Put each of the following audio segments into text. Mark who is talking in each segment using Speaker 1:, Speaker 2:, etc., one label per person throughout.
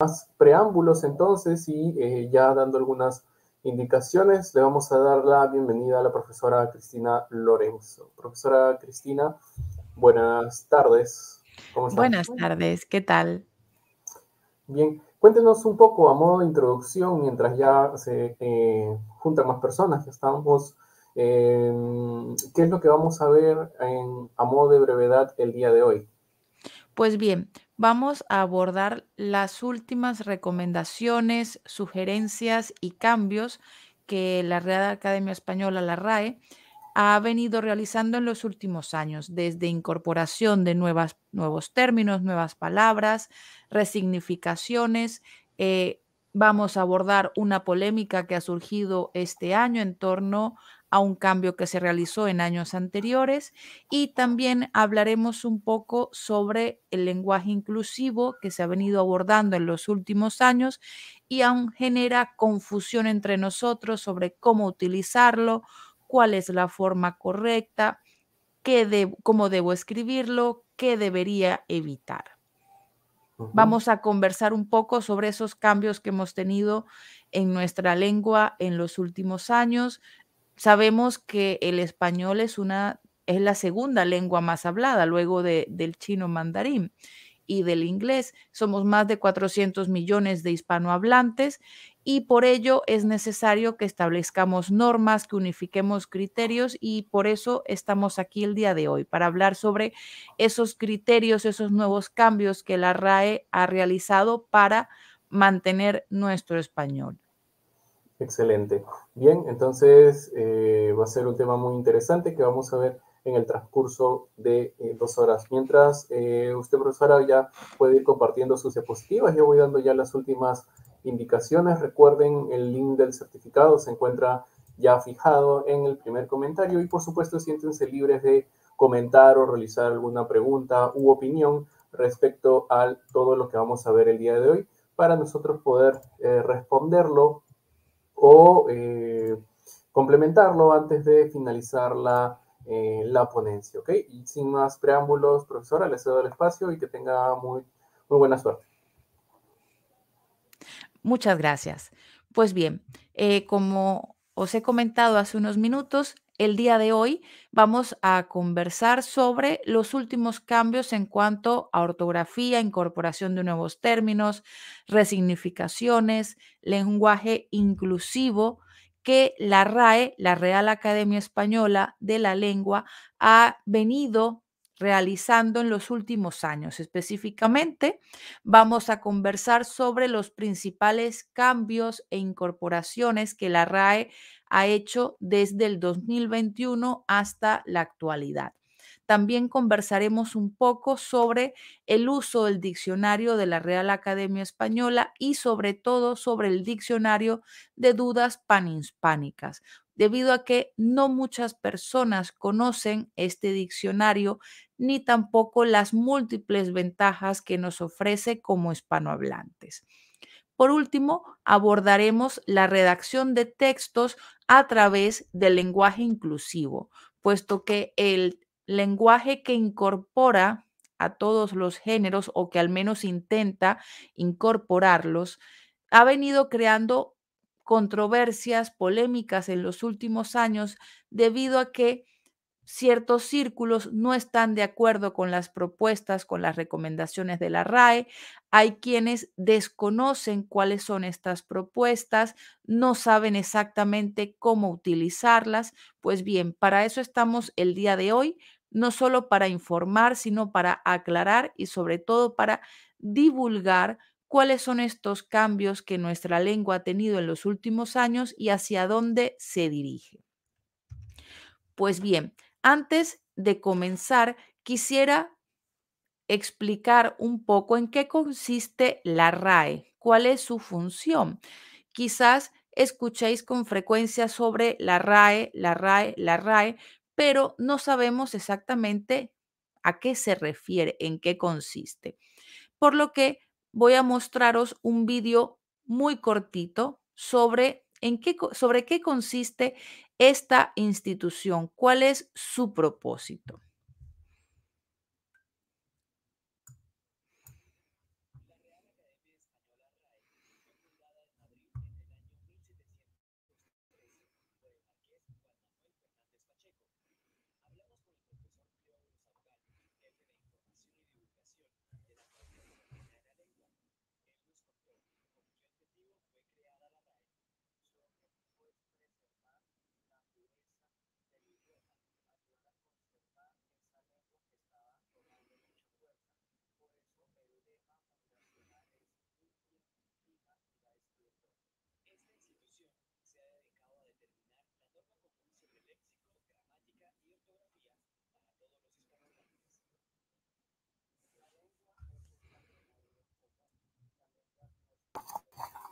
Speaker 1: más preámbulos entonces y eh, ya dando algunas indicaciones, le vamos a dar la bienvenida a la profesora Cristina Lorenzo. Profesora Cristina, buenas tardes.
Speaker 2: ¿Cómo Buenas tardes, ¿qué tal?
Speaker 1: Bien, cuéntenos un poco a modo de introducción, mientras ya se eh, juntan más personas, que estamos, eh, ¿qué es lo que vamos a ver en, a modo de brevedad el día de hoy?
Speaker 2: Pues bien, vamos a abordar las últimas recomendaciones, sugerencias y cambios que la Real Academia Española, la RAE, ha venido realizando en los últimos años, desde incorporación de nuevas, nuevos términos, nuevas palabras, resignificaciones. Eh, vamos a abordar una polémica que ha surgido este año en torno a un cambio que se realizó en años anteriores y también hablaremos un poco sobre el lenguaje inclusivo que se ha venido abordando en los últimos años y aún genera confusión entre nosotros sobre cómo utilizarlo, cuál es la forma correcta, qué cómo debo escribirlo, qué debería evitar. Vamos a conversar un poco sobre esos cambios que hemos tenido en nuestra lengua en los últimos años, Sabemos que el español es una es la segunda lengua más hablada luego de, del chino mandarín y del inglés. Somos más de 400 millones de hispanohablantes y por ello es necesario que establezcamos normas, que unifiquemos criterios y por eso estamos aquí el día de hoy, para hablar sobre esos criterios, esos nuevos cambios que la RAE ha realizado para mantener nuestro español.
Speaker 1: Excelente. Bien, entonces eh, va a ser un tema muy interesante que vamos a ver en el transcurso de eh, dos horas. Mientras eh, usted, profesora, ya puede ir compartiendo sus diapositivas, yo voy dando ya las últimas indicaciones. Recuerden, el link del certificado se encuentra ya fijado en el primer comentario y por supuesto siéntense libres de comentar o realizar alguna pregunta u opinión respecto a todo lo que vamos a ver el día de hoy para nosotros poder responderlo o eh, complementarlo antes de finalizar la, eh, la ponencia, ¿ok? Y sin más preámbulos, profesora, le cedo el espacio y que tenga muy, muy buena suerte.
Speaker 2: Muchas gracias. Pues bien, eh, como os he comentado hace unos minutos, el día de hoy vamos a conversar sobre los últimos cambios en cuanto a ortografía, incorporación de nuevos términos, resignificaciones, lenguaje inclusivo que la RAE, la Real Academia Española de la Lengua, ha venido realizando en los últimos años. Específicamente, vamos a conversar sobre los principales cambios e incorporaciones que la RAE ha hecho desde el 2021 hasta la actualidad. También conversaremos un poco sobre el uso del diccionario de la Real Academia Española y sobre todo sobre el diccionario de dudas panhispánicas, debido a que no muchas personas conocen este diccionario ni tampoco las múltiples ventajas que nos ofrece como hispanohablantes. Por último, abordaremos la redacción de textos a través del lenguaje inclusivo, puesto que el lenguaje que incorpora a todos los géneros o que al menos intenta incorporarlos, ha venido creando controversias, polémicas en los últimos años debido a que ciertos círculos no están de acuerdo con las propuestas, con las recomendaciones de la RAE. Hay quienes desconocen cuáles son estas propuestas, no saben exactamente cómo utilizarlas. Pues bien, para eso estamos el día de hoy, no solo para informar, sino para aclarar y sobre todo para divulgar cuáles son estos cambios que nuestra lengua ha tenido en los últimos años y hacia dónde se dirige. Pues bien, antes de comenzar, quisiera explicar un poco en qué consiste la RAE, cuál es su función. Quizás escuchéis con frecuencia sobre la RAE, la RAE, la RAE, pero no sabemos exactamente a qué se refiere, en qué consiste. Por lo que voy a mostraros un vídeo muy cortito sobre en qué, sobre qué consiste esta institución, cuál es su propósito.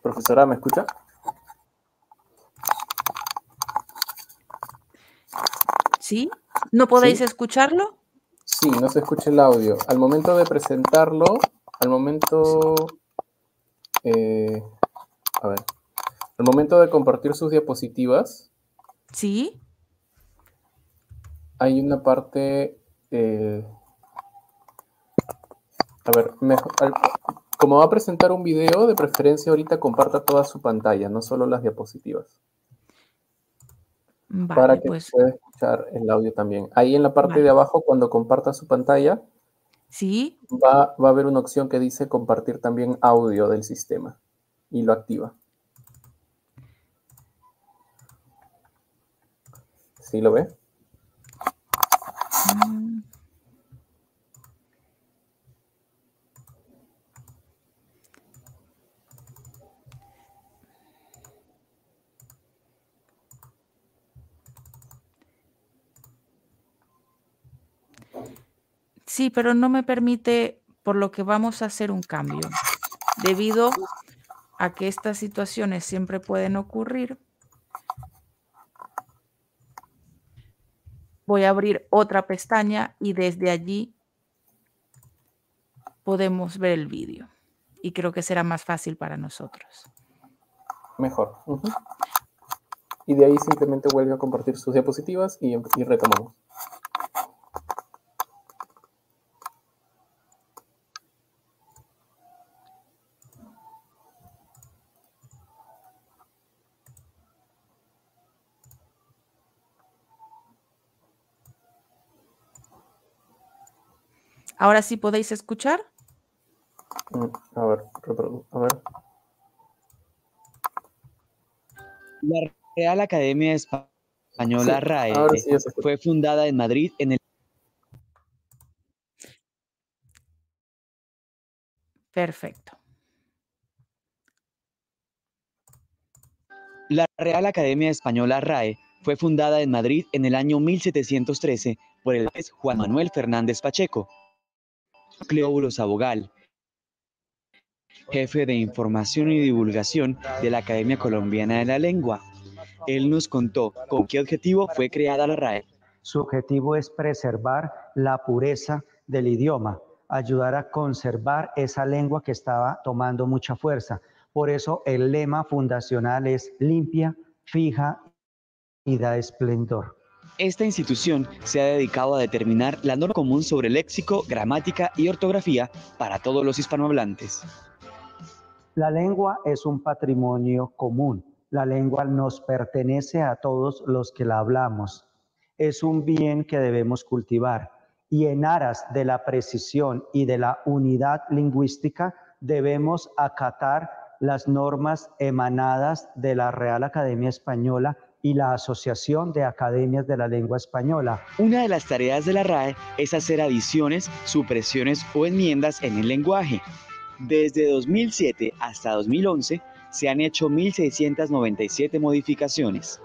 Speaker 1: Profesora, ¿me escucha?
Speaker 2: ¿Sí? ¿No podéis escucharlo?
Speaker 1: Sí, no se escucha el audio. Al momento de presentarlo, al momento... Eh, a ver. Al momento de compartir sus diapositivas.
Speaker 2: Sí.
Speaker 1: Hay una parte... Eh, a ver, mejor, como va a presentar un video, de preferencia ahorita comparta toda su pantalla, no solo las diapositivas. para que pues. pueda escuchar el audio también. Ahí en la parte de abajo, cuando comparta su pantalla,
Speaker 2: ¿Sí?
Speaker 1: va, va a haber una opción que dice compartir también audio del sistema y lo activa. ¿Sí lo ve? Mm.
Speaker 2: Sí, pero no me permite, por lo que vamos a hacer un cambio. Debido a que estas situaciones siempre pueden ocurrir, voy a abrir otra pestaña y desde allí podemos ver el vídeo. Y creo que será más fácil para nosotros.
Speaker 1: Mejor. Y de ahí simplemente vuelve a compartir sus diapositivas y, y retomamos.
Speaker 2: Ahora sí podéis escuchar.
Speaker 1: Mm, a ver, a ver.
Speaker 3: La Real Academia Española RAE fue fundada en Madrid en el
Speaker 2: Perfecto.
Speaker 3: La Real Academia Española RAE fue fundada en Madrid en el año 1713 por el juez Juan Manuel Fernández Pacheco, Cleóbulo Abogal, jefe de información y divulgación de la Academia Colombiana de la Lengua. Él nos contó con qué objetivo fue creada la RAE.
Speaker 4: Su objetivo es preservar la pureza del idioma, ayudar a conservar esa lengua que estaba tomando mucha fuerza. Por eso el lema fundacional es limpia, fija y da esplendor.
Speaker 3: Esta institución se ha dedicado a determinar la norma común sobre léxico, gramática y ortografía para todos los hispanohablantes.
Speaker 4: La lengua es un patrimonio común. La lengua nos pertenece a todos los que la hablamos. Es un bien que debemos cultivar y en aras de la precisión y de la unidad lingüística debemos acatar las normas emanadas de la Real Academia Española y la Asociación de Academias de la Lengua Española.
Speaker 3: Una de las tareas de la RAE es hacer adiciones, supresiones o enmiendas en el lenguaje. Desde 2007 hasta 2011 se han hecho 1.697 modificaciones.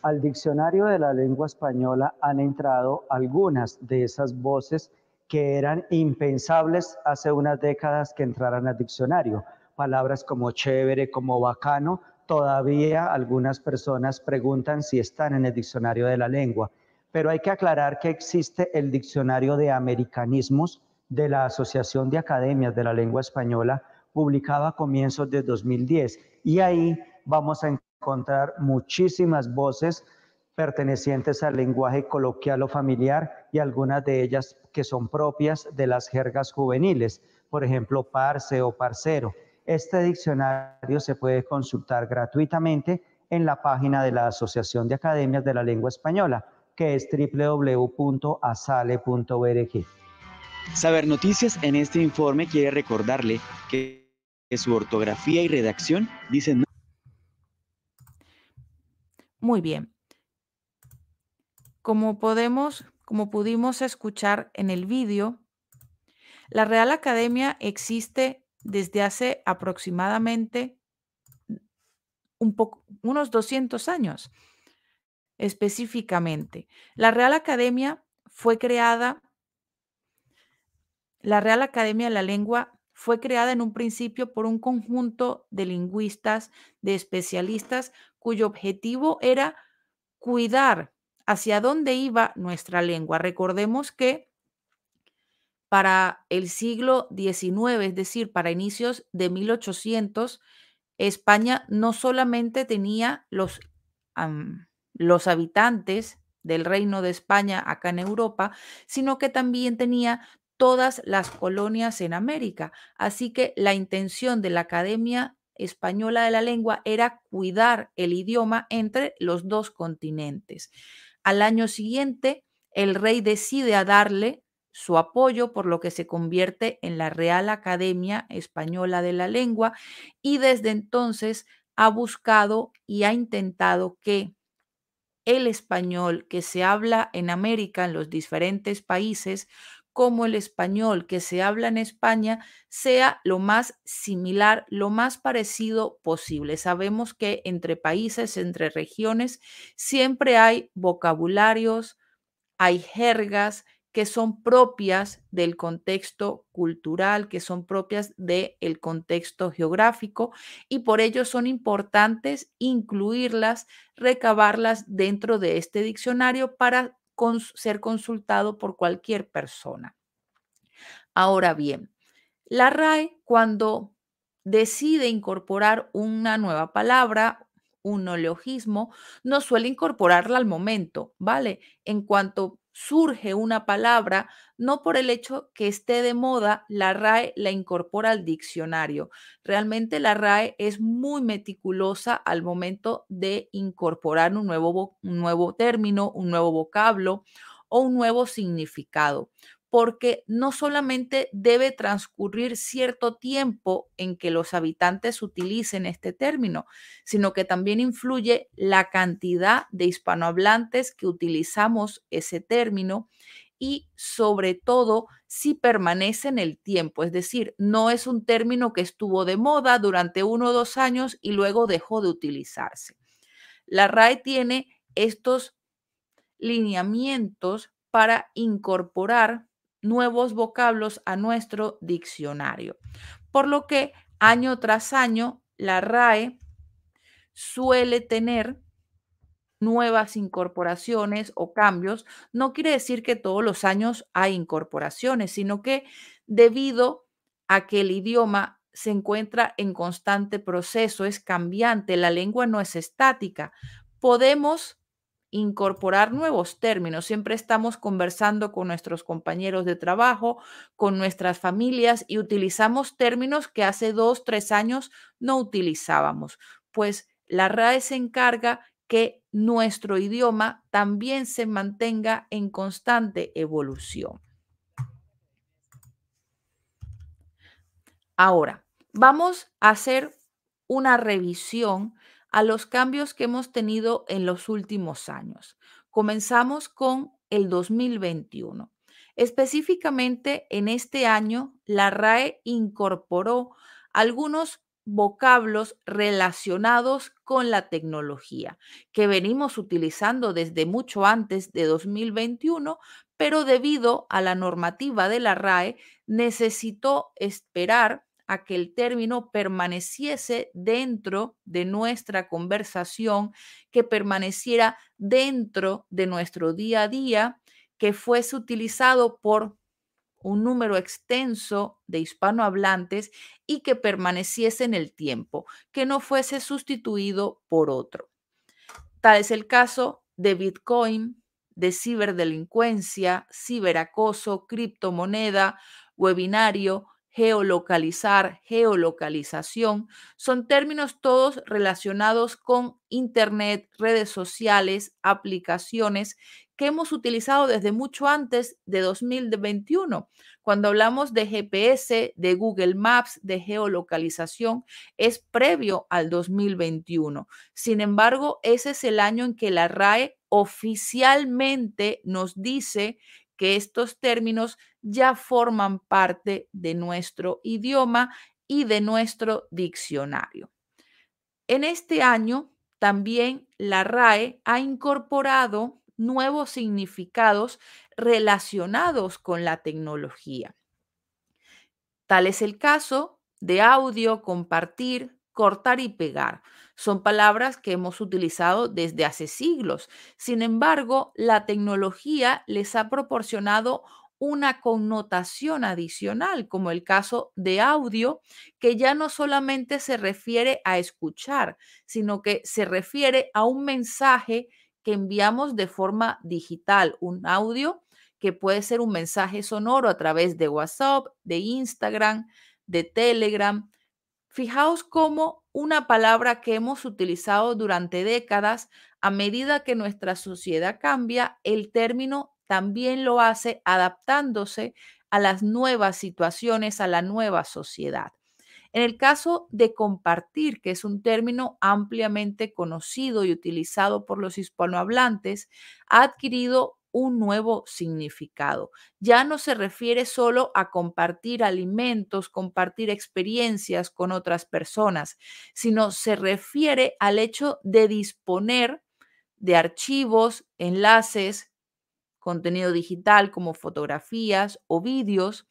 Speaker 4: Al diccionario de la lengua española han entrado algunas de esas voces que eran impensables hace unas décadas que entraran al diccionario. Palabras como chévere, como bacano, todavía algunas personas preguntan si están en el diccionario de la lengua, pero hay que aclarar que existe el diccionario de americanismos de la Asociación de Academias de la Lengua Española, publicado a comienzos de 2010, y ahí vamos a encontrar muchísimas voces pertenecientes al lenguaje coloquial o familiar y algunas de ellas que son propias de las jergas juveniles, por ejemplo, parce o parcero. Este diccionario se puede consultar gratuitamente en la página de la Asociación de Academias de la Lengua Española, que es www.asale.org.
Speaker 3: Saber Noticias en este informe quiere recordarle que su ortografía y redacción dicen...
Speaker 2: Muy bien. Como podemos, como pudimos escuchar en el vídeo, la Real Academia existe desde hace aproximadamente unos 200 años. Específicamente, la Real Academia fue creada, la Real Academia de la Lengua fue creada en un principio por un conjunto de lingüistas, de especialistas, cuyo objetivo era cuidar hacia dónde iba nuestra lengua. Recordemos que para el siglo XIX, es decir, para inicios de 1800, España no solamente tenía los, los habitantes del Reino de España acá en Europa, sino que también tenía todas las colonias en América. Así que la intención de la Academia Española de la Lengua era cuidar el idioma entre los dos continentes. Al año siguiente, el rey decide a darle su apoyo, por lo que se convierte en la Real Academia Española de la Lengua y desde entonces ha buscado y ha intentado que el español que se habla en América, en los diferentes países, como el español que se habla en España sea lo más similar, lo más parecido posible. Sabemos que entre países, entre regiones, siempre hay vocabularios, hay jergas, que son propias del contexto cultural, que son propias del contexto geográfico y por ello son importantes incluirlas, recabarlas dentro de este diccionario para ser consultado por cualquier persona. Ahora bien, la RAE cuando decide incorporar una nueva palabra, un neologismo, no suele incorporarla al momento, ¿vale? En cuanto surge una palabra, no por el hecho que esté de moda, la RAE la incorpora al diccionario. Realmente la RAE es muy meticulosa al momento de incorporar un nuevo, un nuevo término, un nuevo vocablo o un nuevo significado porque no solamente debe transcurrir cierto tiempo en que los habitantes utilicen este término, sino que también influye la cantidad de hispanohablantes que utilizamos ese término y sobre todo si permanece en el tiempo, es decir, no es un término que estuvo de moda durante uno o dos años y luego dejó de utilizarse. La RAE tiene estos lineamientos para incorporar nuevos vocablos a nuestro diccionario. Por lo que año tras año la RAE suele tener nuevas incorporaciones o cambios. No quiere decir que todos los años hay incorporaciones, sino que debido a que el idioma se encuentra en constante proceso, es cambiante, la lengua no es estática, podemos incorporar nuevos términos. Siempre estamos conversando con nuestros compañeros de trabajo, con nuestras familias y utilizamos términos que hace dos, tres años no utilizábamos. Pues la RAE se encarga que nuestro idioma también se mantenga en constante evolución. Ahora, vamos a hacer una revisión a los cambios que hemos tenido en los últimos años. Comenzamos con el 2021. Específicamente en este año, la RAE incorporó algunos vocablos relacionados con la tecnología que venimos utilizando desde mucho antes de 2021, pero debido a la normativa de la RAE necesitó esperar a que el término permaneciese dentro de nuestra conversación, que permaneciera dentro de nuestro día a día, que fuese utilizado por un número extenso de hispanohablantes y que permaneciese en el tiempo, que no fuese sustituido por otro. Tal es el caso de Bitcoin, de ciberdelincuencia, ciberacoso, criptomoneda, webinario, geolocalizar, geolocalización, son términos todos relacionados con Internet, redes sociales, aplicaciones que hemos utilizado desde mucho antes de 2021. Cuando hablamos de GPS, de Google Maps, de geolocalización, es previo al 2021. Sin embargo, ese es el año en que la RAE oficialmente nos dice que estos términos ya forman parte de nuestro idioma y de nuestro diccionario. En este año, también la RAE ha incorporado nuevos significados relacionados con la tecnología. Tal es el caso de audio, compartir, cortar y pegar. Son palabras que hemos utilizado desde hace siglos. Sin embargo, la tecnología les ha proporcionado una connotación adicional, como el caso de audio, que ya no solamente se refiere a escuchar, sino que se refiere a un mensaje que enviamos de forma digital, un audio que puede ser un mensaje sonoro a través de WhatsApp, de Instagram, de Telegram. Fijaos cómo una palabra que hemos utilizado durante décadas, a medida que nuestra sociedad cambia, el término también lo hace adaptándose a las nuevas situaciones, a la nueva sociedad. En el caso de compartir, que es un término ampliamente conocido y utilizado por los hispanohablantes, ha adquirido un nuevo significado. Ya no se refiere solo a compartir alimentos, compartir experiencias con otras personas, sino se refiere al hecho de disponer de archivos, enlaces, contenido digital como fotografías o vídeos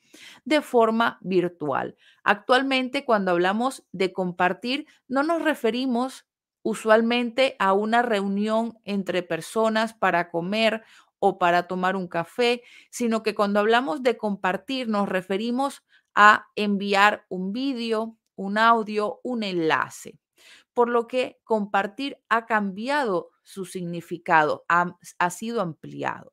Speaker 2: de forma virtual. Actualmente, cuando hablamos de compartir, no nos referimos usualmente a una reunión entre personas para comer o para tomar un café, sino que cuando hablamos de compartir nos referimos a enviar un vídeo, un audio, un enlace. Por lo que compartir ha cambiado su significado, ha, sido ampliado.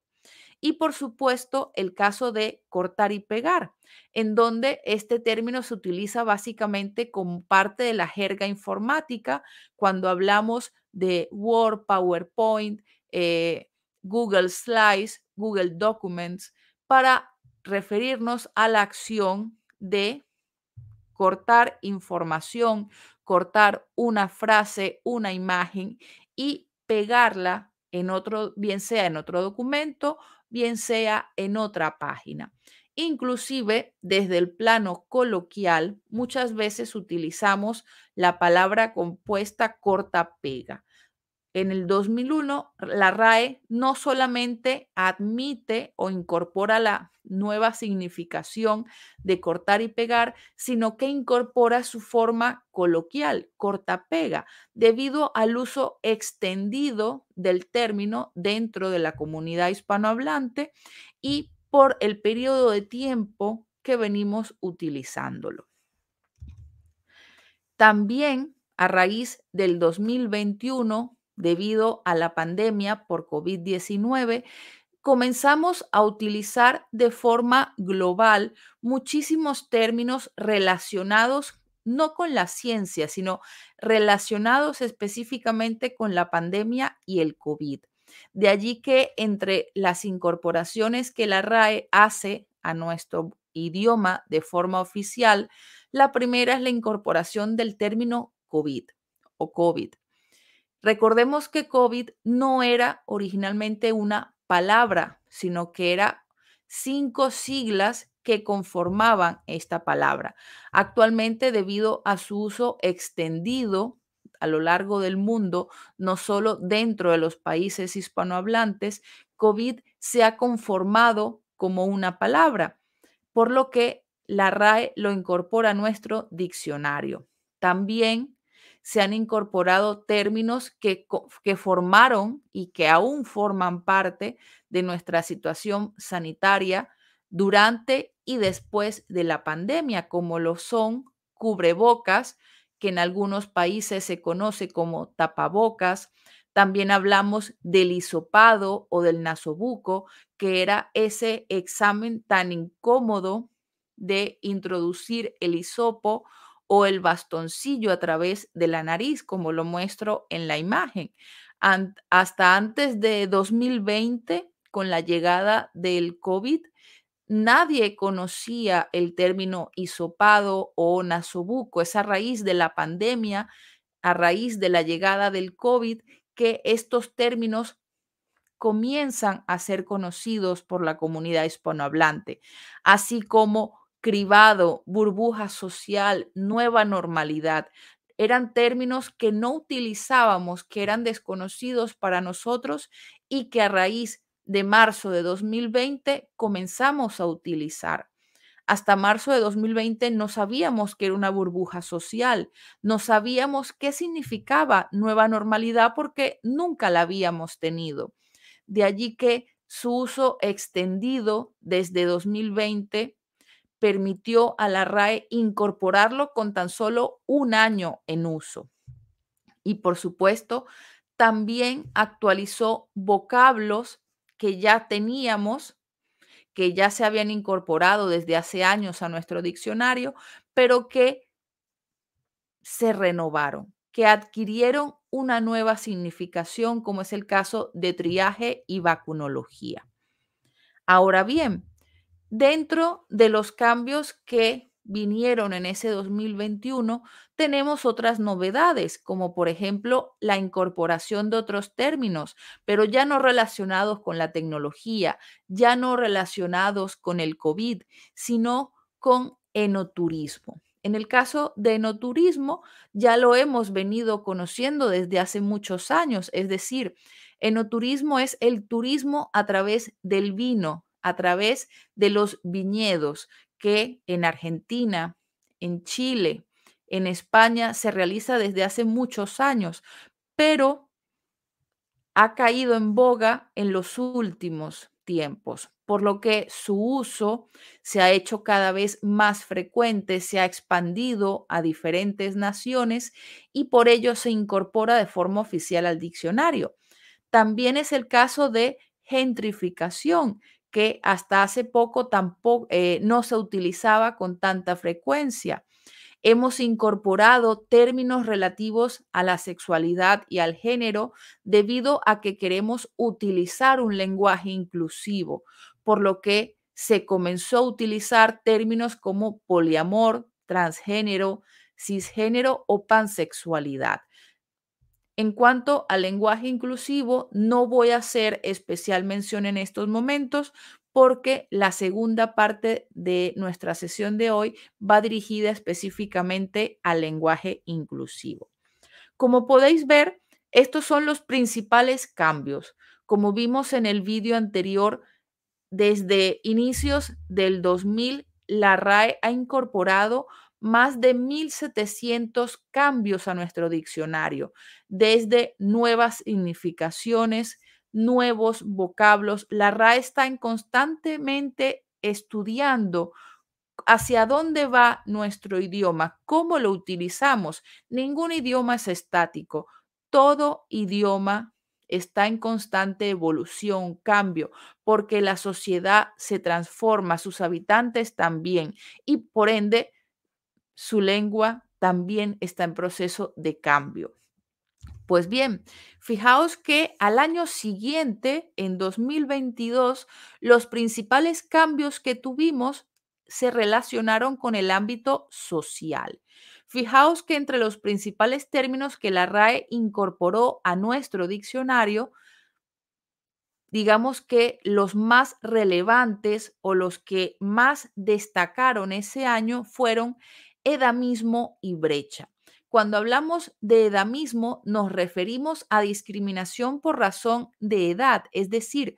Speaker 2: Y por supuesto, el caso de cortar y pegar, en donde este término se utiliza básicamente como parte de la jerga informática cuando hablamos de Word, PowerPoint, eh, Google Slides, Google Documents, para referirnos a la acción de cortar información, cortar una frase, una imagen y pegarla en otro, bien sea en otro documento bien sea en otra página. Inclusive, desde el plano coloquial, muchas veces utilizamos la palabra compuesta corta-pega. En el 2001, la RAE no solamente admite o incorpora la nueva significación de cortar y pegar, sino que incorpora su forma coloquial, corta-pega, debido al uso extendido del término dentro de la comunidad hispanohablante y por el periodo de tiempo que venimos utilizándolo. También a raíz del 2021, debido a la pandemia por COVID-19, comenzamos a utilizar de forma global muchísimos términos relacionados no con la ciencia, sino relacionados específicamente con la pandemia y el COVID. De allí que entre las incorporaciones que la RAE hace a nuestro idioma de forma oficial, la primera es la incorporación del término COVID o COVID. Recordemos que COVID no era originalmente una palabra, sino que era cinco siglas que conformaban esta palabra. Actualmente, debido a su uso extendido a lo largo del mundo, no solo dentro de los países hispanohablantes, COVID se ha conformado como una palabra, por lo que la RAE lo incorpora a nuestro diccionario. También se han incorporado términos que, que formaron y que aún forman parte de nuestra situación sanitaria durante y después de la pandemia, como lo son cubrebocas, que en algunos países se conoce como tapabocas. También hablamos del hisopado o del nasobuco, que era ese examen tan incómodo de introducir el hisopo o el bastoncillo a través de la nariz, como lo muestro en la imagen. hasta antes de 2020, con la llegada del COVID, nadie conocía el término hisopado o nasobuco. Es a raíz de la pandemia, a raíz de la llegada del COVID, que estos términos comienzan a ser conocidos por la comunidad hispanohablante, así como cribado, burbuja social, nueva normalidad. Eran términos que no utilizábamos, que eran desconocidos para nosotros y que a raíz de marzo de 2020 comenzamos a utilizar. hasta marzo de 2020 no sabíamos que era una burbuja social, no sabíamos qué significaba nueva normalidad porque nunca la habíamos tenido. De allí que su uso extendido desde 2020 permitió a la RAE incorporarlo con tan solo un año en uso. Y por supuesto, también actualizó vocablos que ya teníamos, que ya se habían incorporado desde hace años a nuestro diccionario, pero que se renovaron, que adquirieron una nueva significación, como es el caso de triaje y vacunología. Ahora bien, Dentro de los cambios que vinieron en ese 2021, tenemos otras novedades, como por ejemplo la incorporación de otros términos, pero ya no relacionados con la tecnología, ya no relacionados con el COVID, sino con enoturismo. En el caso de enoturismo, ya lo hemos venido conociendo desde hace muchos años, es decir, enoturismo es el turismo a través del vino, a través de los viñedos que en Argentina, en Chile, en España se realiza desde hace muchos años, pero ha caído en boga en los últimos tiempos, por lo que su uso se ha hecho cada vez más frecuente, se ha expandido a diferentes naciones y por ello se incorpora de forma oficial al diccionario. También es el caso de gentrificación, que hasta hace poco tampoco eh, no se utilizaba con tanta frecuencia. Hemos incorporado términos relativos a la sexualidad y al género debido a que queremos utilizar un lenguaje inclusivo, por lo que se comenzó a utilizar términos como poliamor, transgénero, cisgénero o pansexualidad. En cuanto al lenguaje inclusivo, no voy a hacer especial mención en estos momentos porque la segunda parte de nuestra sesión de hoy va dirigida específicamente al lenguaje inclusivo. Como podéis ver, estos son los principales cambios. Como vimos en el vídeo anterior, desde inicios del 2000, la RAE ha incorporado más de 1.700 cambios a nuestro diccionario, desde nuevas significaciones, nuevos vocablos. La RAE está en constantemente estudiando hacia dónde va nuestro idioma, cómo lo utilizamos. Ningún idioma es estático. Todo idioma está en constante evolución, cambio, porque la sociedad se transforma, sus habitantes también, y por ende su lengua también está en proceso de cambio. Pues bien, fijaos que al año siguiente, en 2022, los principales cambios que tuvimos se relacionaron con el ámbito social. Fijaos que entre los principales términos que la RAE incorporó a nuestro diccionario, digamos que los más relevantes o los que más destacaron ese año fueron edamismo y brecha. Cuando hablamos de edamismo, nos referimos a discriminación por razón de edad, es decir,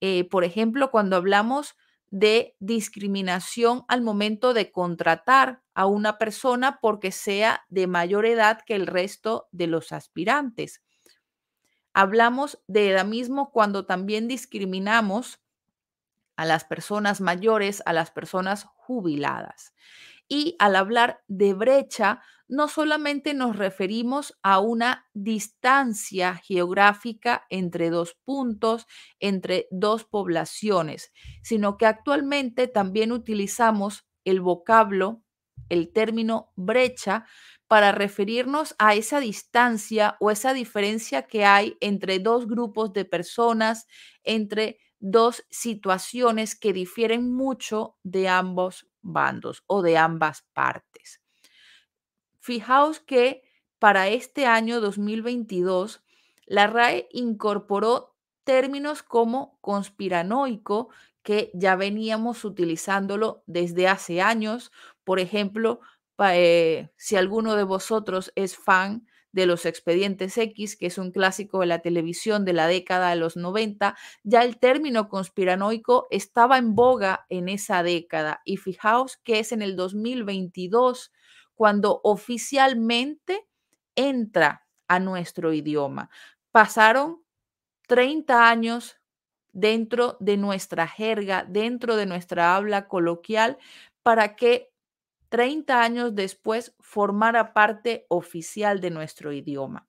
Speaker 2: eh, por ejemplo, cuando hablamos de discriminación al momento de contratar a una persona porque sea de mayor edad que el resto de los aspirantes. Hablamos de edamismo cuando también discriminamos a las personas mayores, a las personas jubiladas. Y al hablar de brecha, no solamente nos referimos a una distancia geográfica entre dos puntos, entre dos poblaciones, sino que actualmente también utilizamos el vocablo, el término brecha, para referirnos a esa distancia o esa diferencia que hay entre dos grupos de personas, entre dos situaciones que difieren mucho de ambos bandos o de ambas partes. Fijaos que para este año 2022, la RAE incorporó términos como conspiranoico, que ya veníamos utilizándolo desde hace años. Por ejemplo, eh, si alguno de vosotros es fan de los expedientes X, que es un clásico de la televisión de la década de los 90, ya el término conspiranoico estaba en boga en esa década. Y fijaos que es en el 2022 cuando oficialmente entra a nuestro idioma. Pasaron 30 años dentro de nuestra jerga, dentro de nuestra habla coloquial, para que 30 años después formara parte oficial de nuestro idioma.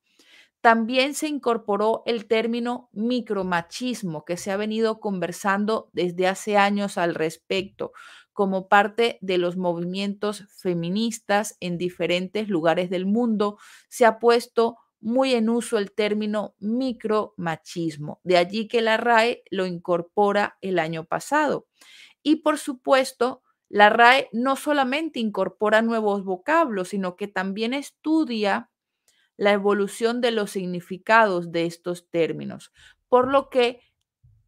Speaker 2: También se incorporó el término micromachismo, que se ha venido conversando desde hace años al respecto, como parte de los movimientos feministas en diferentes lugares del mundo. Se ha puesto muy en uso el término micromachismo, de allí que la RAE lo incorpora el año pasado. Y por supuesto, la RAE no solamente incorpora nuevos vocablos, sino que también estudia la evolución de los significados de estos términos, por lo que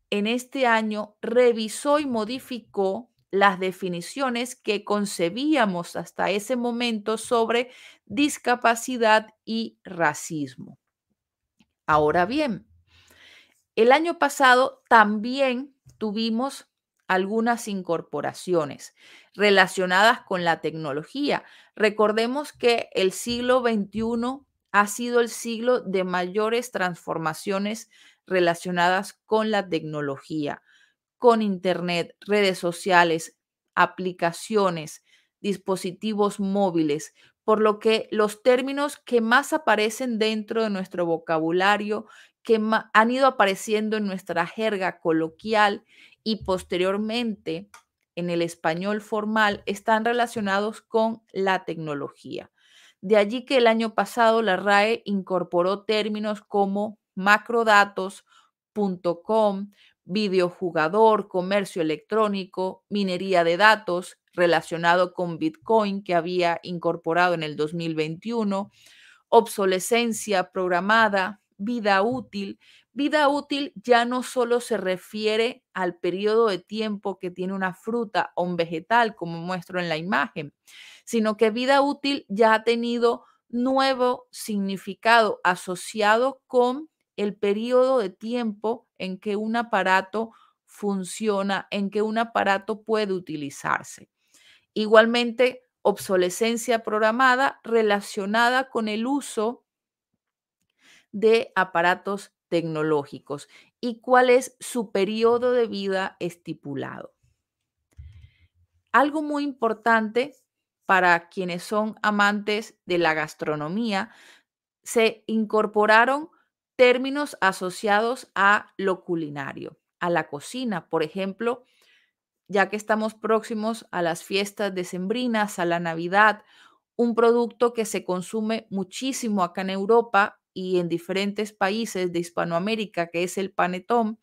Speaker 2: en este año revisó y modificó las definiciones que concebíamos hasta ese momento sobre discapacidad y racismo. Ahora bien, el año pasado también tuvimos algunas incorporaciones relacionadas con la tecnología. Recordemos que el siglo XXI ha sido el siglo de mayores transformaciones relacionadas con la tecnología, con Internet, redes sociales, aplicaciones, dispositivos móviles, por lo que los términos que más aparecen dentro de nuestro vocabulario, que han ido apareciendo en nuestra jerga coloquial y posteriormente en el español formal están relacionados con la tecnología. De allí que el año pasado la RAE incorporó términos como macrodatos.com, videojugador, comercio electrónico, minería de datos relacionado con Bitcoin que había incorporado en el 2021, obsolescencia programada, vida útil, Vida útil ya no solo se refiere al periodo de tiempo que tiene una fruta o un vegetal, como muestro en la imagen, sino que vida útil ya ha tenido nuevo significado asociado con el periodo de tiempo en que un aparato funciona, en que un aparato puede utilizarse. Igualmente, obsolescencia programada relacionada con el uso de aparatos tecnológicos y cuál es su periodo de vida estipulado. Algo muy importante para quienes son amantes de la gastronomía, se incorporaron términos asociados a lo culinario, a la cocina, por ejemplo, ya que estamos próximos a las fiestas decembrinas, a la Navidad, un producto que se consume muchísimo acá en Europa y en diferentes países de Hispanoamérica, que es el panetón,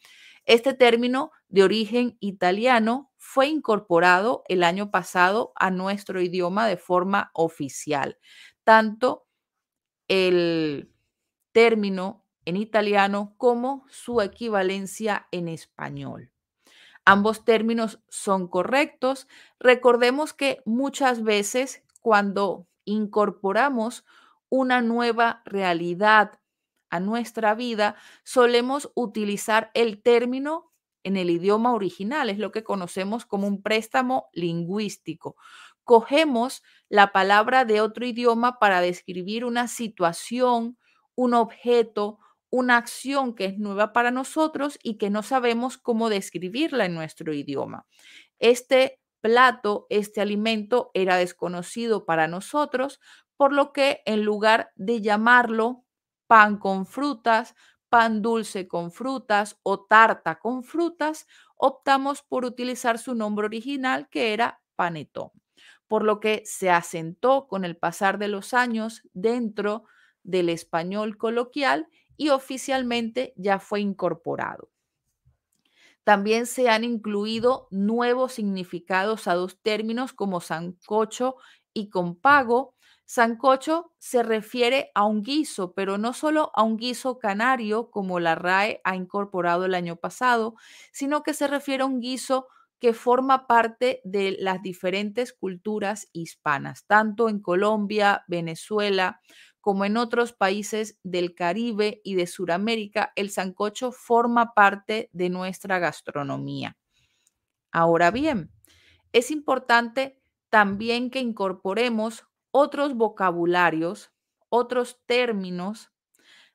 Speaker 2: este término de origen italiano fue incorporado el año pasado a nuestro idioma de forma oficial. Tanto el término en italiano como su equivalencia en español. Ambos términos son correctos. Recordemos que muchas veces cuando incorporamos una nueva realidad a nuestra vida, solemos utilizar el término en el idioma original, es lo que conocemos como un préstamo lingüístico. Cogemos la palabra de otro idioma para describir una situación, un objeto, una acción que es nueva para nosotros y que no sabemos cómo describirla en nuestro idioma. Este plato, este alimento era desconocido para nosotros, por lo que en lugar de llamarlo pan con frutas, pan dulce con frutas o tarta con frutas, optamos por utilizar su nombre original que era panetón, por lo que se asentó con el pasar de los años dentro del español coloquial y oficialmente ya fue incorporado. También se han incluido nuevos significados a dos términos como sancocho y compago, Sancocho se refiere a un guiso, pero no solo a un guiso canario como la RAE ha incorporado el año pasado, sino que se refiere a un guiso que forma parte de las diferentes culturas hispanas, tanto en Colombia, Venezuela, como en otros países del Caribe y de Sudamérica, el sancocho forma parte de nuestra gastronomía. Ahora bien, es importante también que incorporemos otros vocabularios, otros términos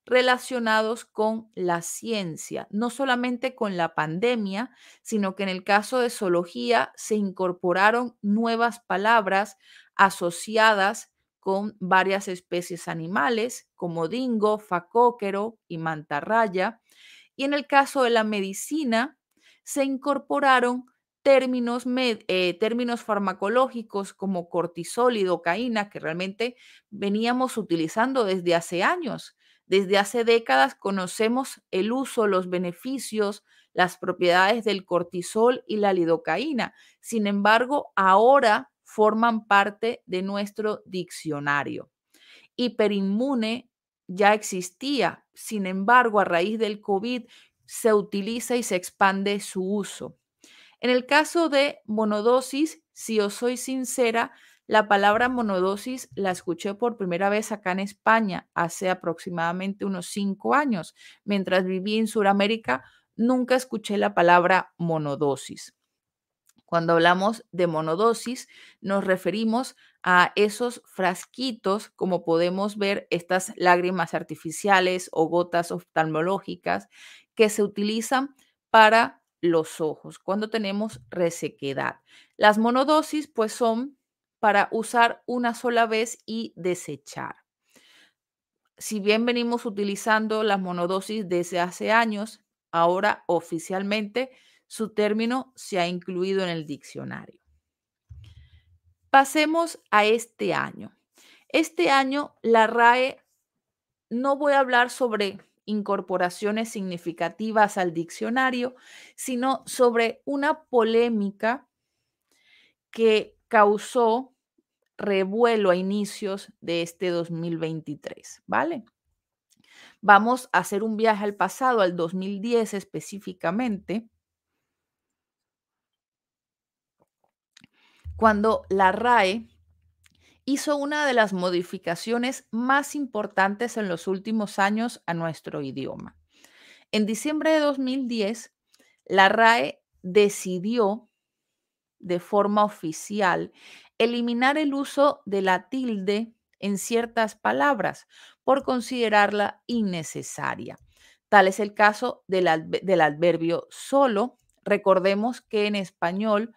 Speaker 2: relacionados con la ciencia, no solamente con la pandemia, sino que en el caso de zoología se incorporaron nuevas palabras asociadas con varias especies animales, como dingo, facóquero y mantarraya. Y en el caso de la medicina, se incorporaron términos, eh, términos farmacológicos como cortisol y docaína que realmente veníamos utilizando desde hace años. Desde hace décadas conocemos el uso, los beneficios, las propiedades del cortisol y la lidocaína. Sin embargo, ahora forman parte de nuestro diccionario. Hiperinmune ya existía, sin embargo, a raíz del COVID se utiliza y se expande su uso. En el caso de monodosis, si os soy sincera, la palabra monodosis la escuché por primera vez acá en España hace aproximadamente unos cinco años. Mientras viví en Sudamérica, nunca escuché la palabra monodosis. Cuando hablamos de monodosis, nos referimos a esos frasquitos, como podemos ver, estas lágrimas artificiales o gotas oftalmológicas que se utilizan para los ojos cuando tenemos resequedad. Las monodosis, pues son para usar una sola vez y desechar. Si bien venimos utilizando las monodosis desde hace años, ahora oficialmente su término se ha incluido en el diccionario. Pasemos a este año. Este año la RAE, no voy a hablar sobre incorporaciones significativas al diccionario, sino sobre una polémica que causó revuelo a inicios de este 2023, ¿vale? Vamos a hacer un viaje al pasado, al 2010 específicamente, cuando la RAE hizo una de las modificaciones más importantes en los últimos años a nuestro idioma. En diciembre de 2010, la RAE decidió de forma oficial eliminar el uso de la tilde en ciertas palabras por considerarla innecesaria. Tal es el caso del, adverbio solo. Recordemos que en español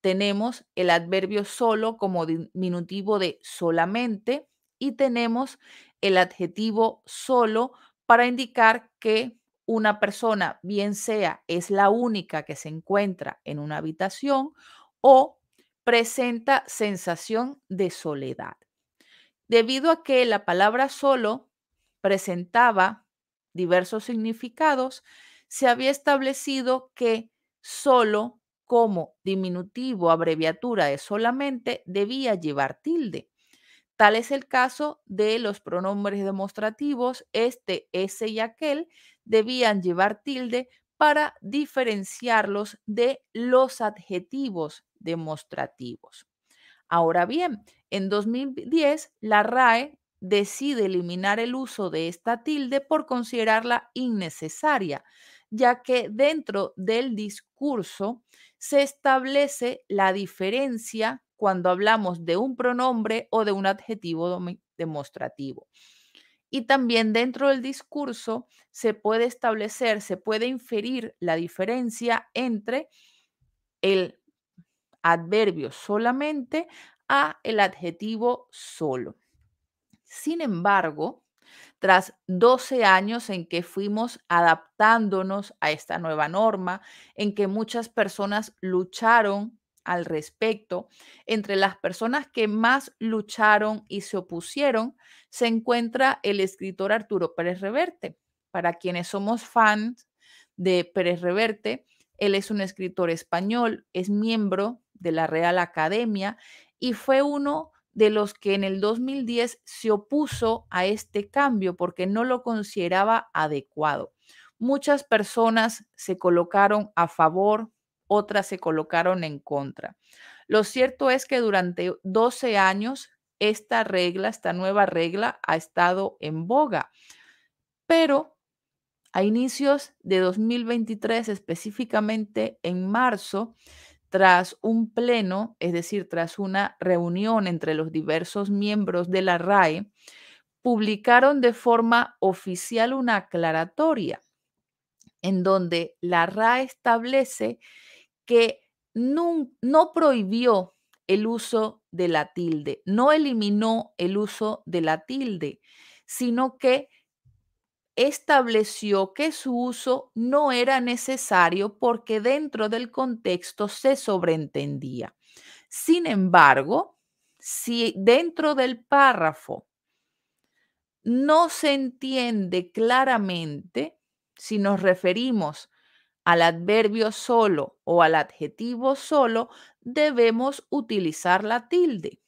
Speaker 2: tenemos el adverbio solo como diminutivo de solamente y tenemos el adjetivo solo para indicar que una persona, bien sea es la única que se encuentra en una habitación o presenta sensación de soledad. Debido a que la palabra solo presentaba diversos significados, se había establecido que solo como diminutivo, abreviatura de solamente, debía llevar tilde. Tal es el caso de los pronombres demostrativos, este, ese y aquel, debían llevar tilde para diferenciarlos de los adjetivos demostrativos. Ahora bien, en 2010 la RAE decide eliminar el uso de esta tilde por considerarla innecesaria, ya que dentro del discurso se establece la diferencia cuando hablamos de un pronombre o de un adjetivo demostrativo. Y también dentro del discurso se puede establecer, se puede inferir la diferencia entre el adverbio solamente a el adjetivo solo. Sin embargo, tras 12 años en que fuimos adaptándonos a esta nueva norma, en que muchas personas lucharon al respecto. Entre las personas que más lucharon y se opusieron se encuentra el escritor Arturo Pérez Reverte. Para quienes somos fans de Pérez Reverte, él es un escritor español, es miembro de la Real Academia y fue uno de los que en el 2010 se opuso a este cambio porque no lo consideraba adecuado. Muchas personas se colocaron a favor otras se colocaron en contra. Lo cierto es que durante 12 años esta regla, esta nueva regla ha estado en boga. Pero a inicios de 2023, específicamente en marzo, tras un pleno, es decir, tras una reunión entre los diversos miembros de la RAE, publicaron de forma oficial una aclaratoria en donde la RAE establece que no, no, prohibió el uso de la tilde, no eliminó el uso de la tilde, sino que estableció que su uso no era necesario porque dentro del contexto se sobreentendía. Sin embargo, si dentro del párrafo no se entiende claramente, si nos referimos al adverbio solo o al adjetivo solo, debemos utilizar la tilde.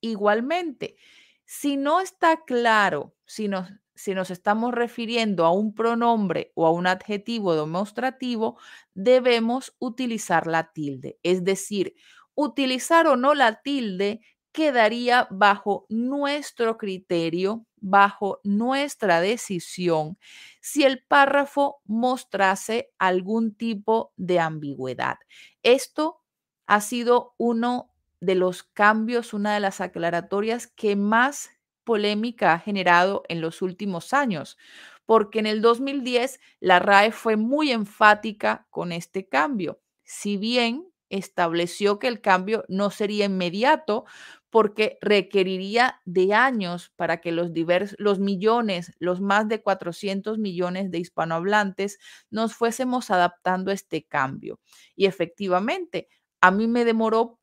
Speaker 2: Igualmente, si no está claro, si nos, si nos estamos refiriendo a un pronombre o a un adjetivo demostrativo, debemos utilizar la tilde. Es decir, utilizar o no la tilde quedaría bajo nuestro criterio, bajo nuestra decisión, si el párrafo mostrase algún tipo de ambigüedad. Esto ha sido uno de los cambios, una de las aclaratorias que más polémica ha generado en los últimos años, porque en el 2010 la RAE fue muy enfática con este cambio. Si bien estableció que el cambio no sería inmediato porque requeriría de años para que los, los millones, los más de 400 millones de hispanohablantes nos fuésemos adaptando a este cambio. Y efectivamente, a mí me demoró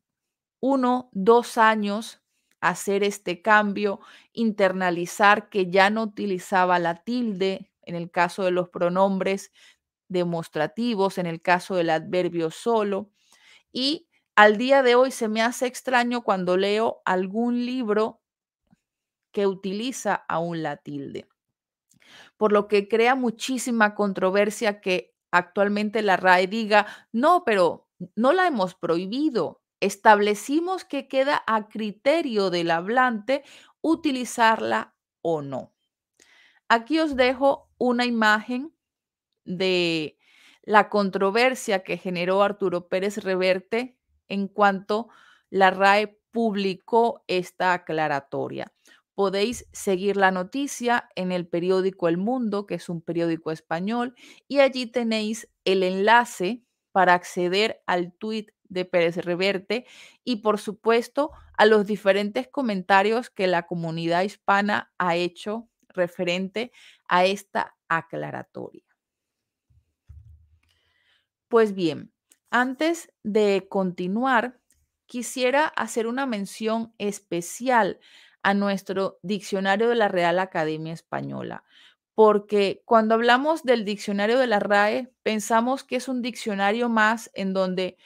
Speaker 2: uno, dos años hacer este cambio, internalizar que ya no utilizaba la tilde en el caso de los pronombres demostrativos, en el caso del adverbio solo. Y al día de hoy se me hace extraño cuando leo algún libro que utiliza aún la tilde, por lo que crea muchísima controversia que actualmente la RAE diga, no, pero no la hemos prohibido, establecimos que queda a criterio del hablante utilizarla o no. Aquí os dejo una imagen de la controversia que generó Arturo Pérez Reverte en cuanto la RAE publicó esta aclaratoria. Podéis seguir la noticia en el periódico El Mundo, que es un periódico español, y allí tenéis el enlace para acceder al tuit de Pérez Reverte y por supuesto a los diferentes comentarios que la comunidad hispana ha hecho referente a esta aclaratoria. Pues bien, antes de continuar, quisiera hacer una mención especial a nuestro diccionario de la Real Academia Española, porque cuando hablamos del diccionario de la RAE, pensamos que es un diccionario más en donde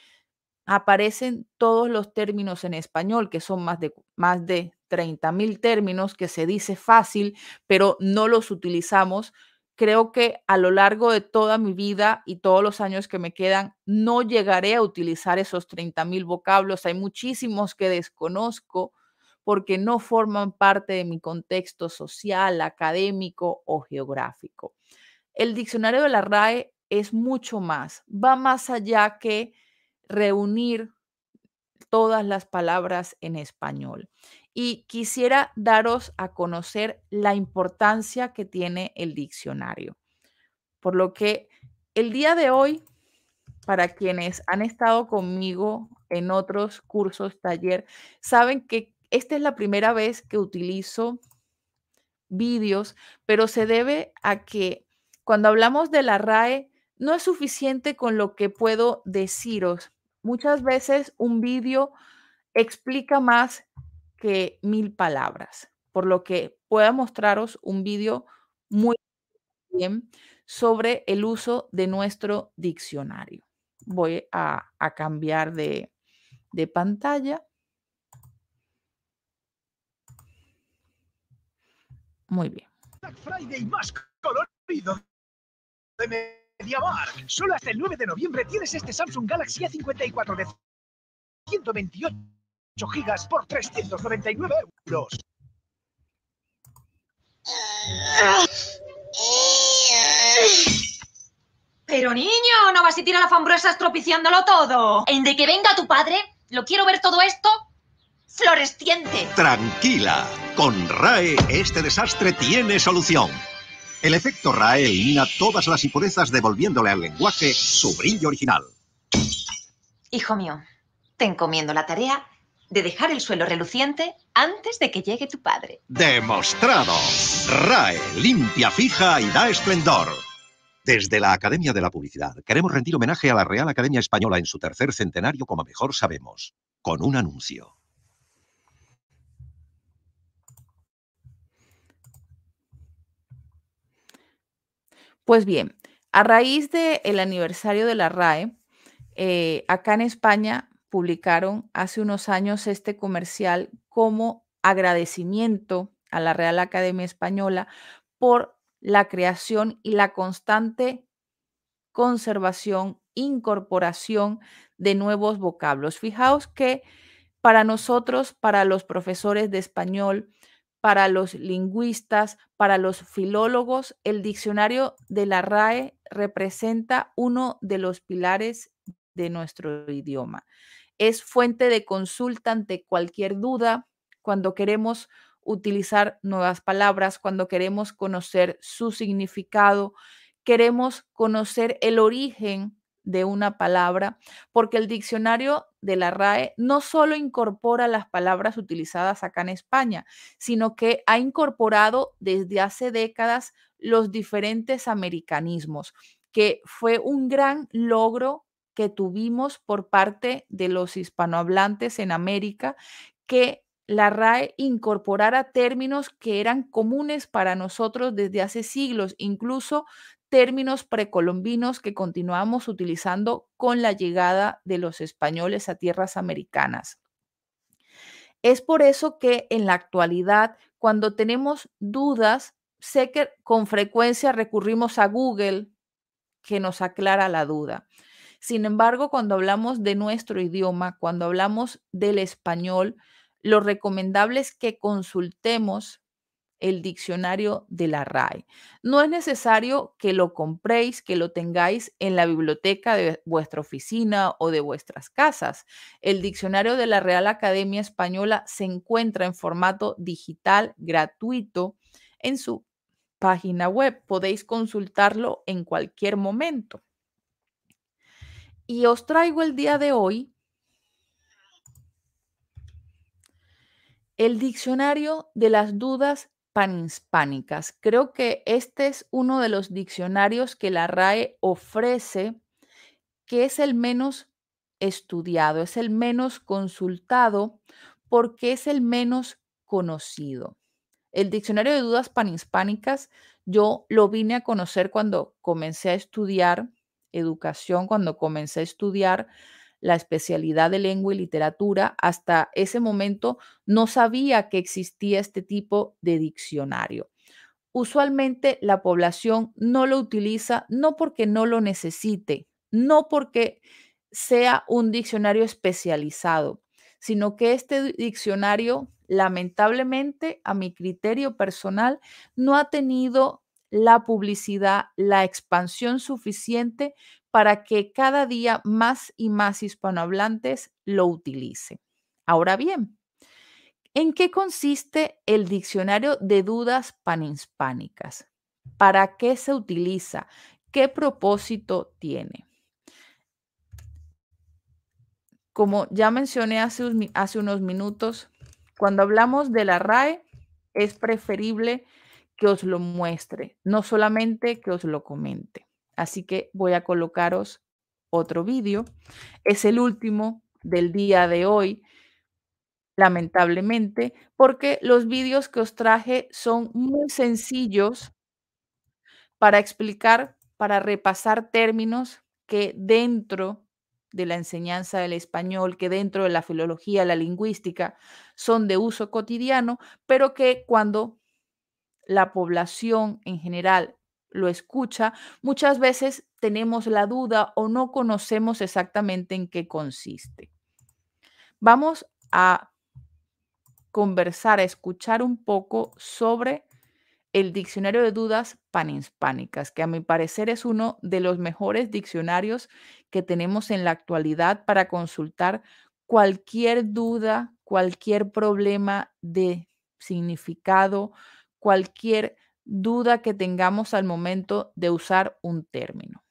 Speaker 2: aparecen todos los términos en español, que son más de, más de 30 mil términos que se dice fácil, pero no los utilizamos. Creo que a lo largo de toda mi vida y todos los años que me quedan, no llegaré a utilizar esos 30 mil vocablos. Hay muchísimos que desconozco porque no forman parte de mi contexto social, académico o geográfico. El diccionario de la RAE es mucho más, va más allá que reunir todas las palabras en español. Y quisiera daros a conocer la importancia que tiene el diccionario. Por lo que el día de hoy, para quienes han estado conmigo en otros cursos, taller, saben que esta es la primera vez que utilizo vídeos, pero se debe a que cuando hablamos de la RAE, no es suficiente con lo que puedo deciros muchas veces un vídeo explica más que mil palabras, por lo que puedo mostraros un vídeo muy bien sobre el uso de nuestro diccionario. Voy a, cambiar de, de pantalla. Muy bien.
Speaker 5: MediaMark. Solo hasta el 9 de noviembre tienes este Samsung Galaxy A54 de 128 8 gigas por 399 euros.
Speaker 6: Pero niño, no vas a tirar la fambruesa estropiciándolo todo. En de que venga tu padre, lo quiero ver todo esto floresciente.
Speaker 7: Tranquila, con RAE este desastre tiene solución. El efecto RAE elimina todas las impurezas devolviéndole al lenguaje su brillo original.
Speaker 6: Hijo mío, te encomiendo la tarea de dejar el suelo reluciente antes de que llegue tu padre.
Speaker 7: Demostrado. RAE limpia, fija y da esplendor. Desde la Academia de la Publicidad queremos rendir homenaje a la Real Academia Española en su tercer centenario como mejor sabemos, con un anuncio.
Speaker 2: Pues bien, a raíz del aniversario de la RAE, eh, acá en España publicaron hace unos años este comercial como agradecimiento a la Real Academia Española por la creación y la constante conservación, incorporación de nuevos vocablos. Fijaos que para nosotros, para los profesores de español, para los lingüistas, para los filólogos, el diccionario de la RAE representa uno de los pilares de nuestro idioma. Es fuente de consulta ante cualquier duda cuando queremos utilizar nuevas palabras, cuando queremos conocer su significado, queremos conocer el origen de una palabra, porque el diccionario de la RAE no solo incorpora las palabras utilizadas acá en España, sino que ha incorporado desde hace décadas los diferentes americanismos, que fue un gran logro que tuvimos por parte de los hispanohablantes en América, que la RAE incorporara términos que eran comunes para nosotros desde hace siglos, incluso términos precolombinos que continuamos utilizando con la llegada de los españoles a tierras americanas. Es por eso que en la actualidad, cuando tenemos dudas, sé que con frecuencia recurrimos a Google, que nos aclara la duda. Sin embargo, cuando hablamos de nuestro idioma, cuando hablamos del español, lo recomendable es que consultemos el diccionario de la RAE. No es necesario que lo compréis, que lo tengáis en la biblioteca de vuestra oficina o de vuestras casas. El diccionario de la Real Academia Española se encuentra en formato digital gratuito en su página web. Podéis consultarlo en cualquier momento. Y os traigo el día de hoy El diccionario de las dudas panhispánicas. Creo que este es uno de los diccionarios que la RAE ofrece, que es el menos estudiado, es el menos consultado, porque es el menos conocido. El diccionario de dudas panhispánicas yo lo vine a conocer cuando comencé a estudiar educación, cuando comencé a estudiar la especialidad de lengua y literatura, hasta ese momento no sabía que existía este tipo de diccionario. Usualmente la población no lo utiliza no porque no lo necesite, no porque sea un diccionario especializado, sino que este diccionario, lamentablemente, a mi criterio personal, no ha tenido la publicidad, la expansión suficiente para que cada día más y más hispanohablantes lo utilicen. Ahora bien, ¿en qué consiste el diccionario de dudas panhispánicas? ¿Para qué se utiliza? ¿Qué propósito tiene? Como ya mencioné hace, hace unos minutos, cuando hablamos de la RAE, es preferible que os lo muestre, no solamente que os lo comente. Así que voy a colocaros otro vídeo. Es el último del día de hoy, lamentablemente, porque los vídeos que os traje son muy sencillos para explicar, para repasar términos que dentro de la enseñanza del español, que dentro de la filología, la lingüística, son de uso cotidiano, pero que cuando la población en general lo escucha, muchas veces tenemos la duda o no conocemos exactamente en qué consiste. Vamos a conversar, a escuchar un poco sobre el diccionario de dudas panhispánicas, que a mi parecer es uno de los mejores diccionarios que tenemos en la actualidad para consultar cualquier duda, cualquier problema de significado, cualquier duda que tengamos al momento de usar un término.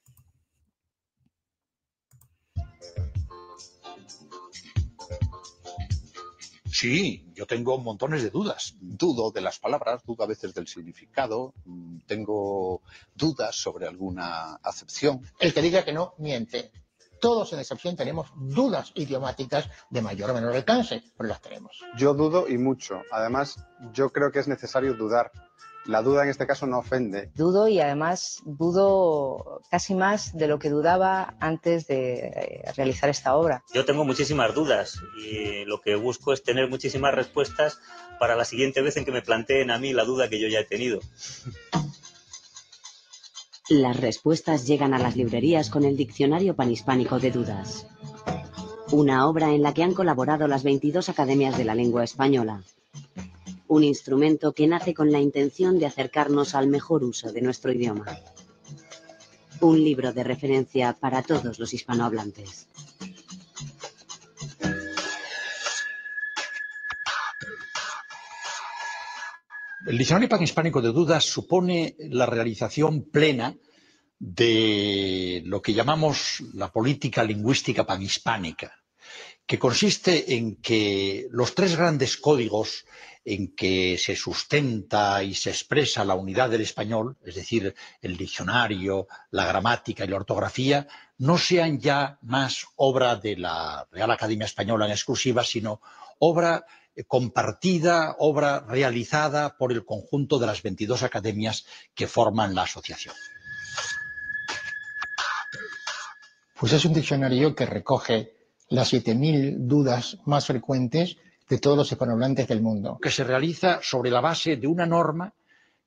Speaker 8: Sí, yo tengo montones de dudas. Dudo de las palabras, dudo a veces del significado, mm, tengo dudas sobre alguna acepción.
Speaker 5: El que diga que no, miente. Todos en excepción tenemos dudas idiomáticas de mayor o menor alcance, pero las tenemos.
Speaker 9: Yo dudo y mucho. Además, yo creo que es necesario dudar la duda en este caso no ofende.
Speaker 10: Dudo y además dudo casi más de lo que dudaba antes de eh, realizar esta obra.
Speaker 11: Yo tengo muchísimas dudas y lo que busco es tener muchísimas respuestas para la siguiente vez en que me planteen a mí la duda que yo ya he tenido.
Speaker 12: Las respuestas llegan a las librerías con el Diccionario Panhispánico de Dudas. Una obra en la que han colaborado las 22 academias de la lengua española un instrumento que nace con la intención de acercarnos al mejor uso de nuestro idioma. Un libro de referencia para todos los hispanohablantes.
Speaker 8: El Diccionario Panhispánico de Dudas supone la realización plena de lo que llamamos la política lingüística panhispánica, que consiste en que los tres grandes códigos en que se sustenta y se expresa la unidad del español, es decir, el diccionario, la gramática y la ortografía, no sean ya más obra de la Real Academia Española en exclusiva, sino obra eh, compartida, obra realizada por el conjunto de las 22 academias que forman la asociación.
Speaker 5: Pues es un diccionario que recoge las 7.000 dudas más frecuentes de todos los hispanohablantes del mundo.
Speaker 8: Que se realiza sobre la base de una norma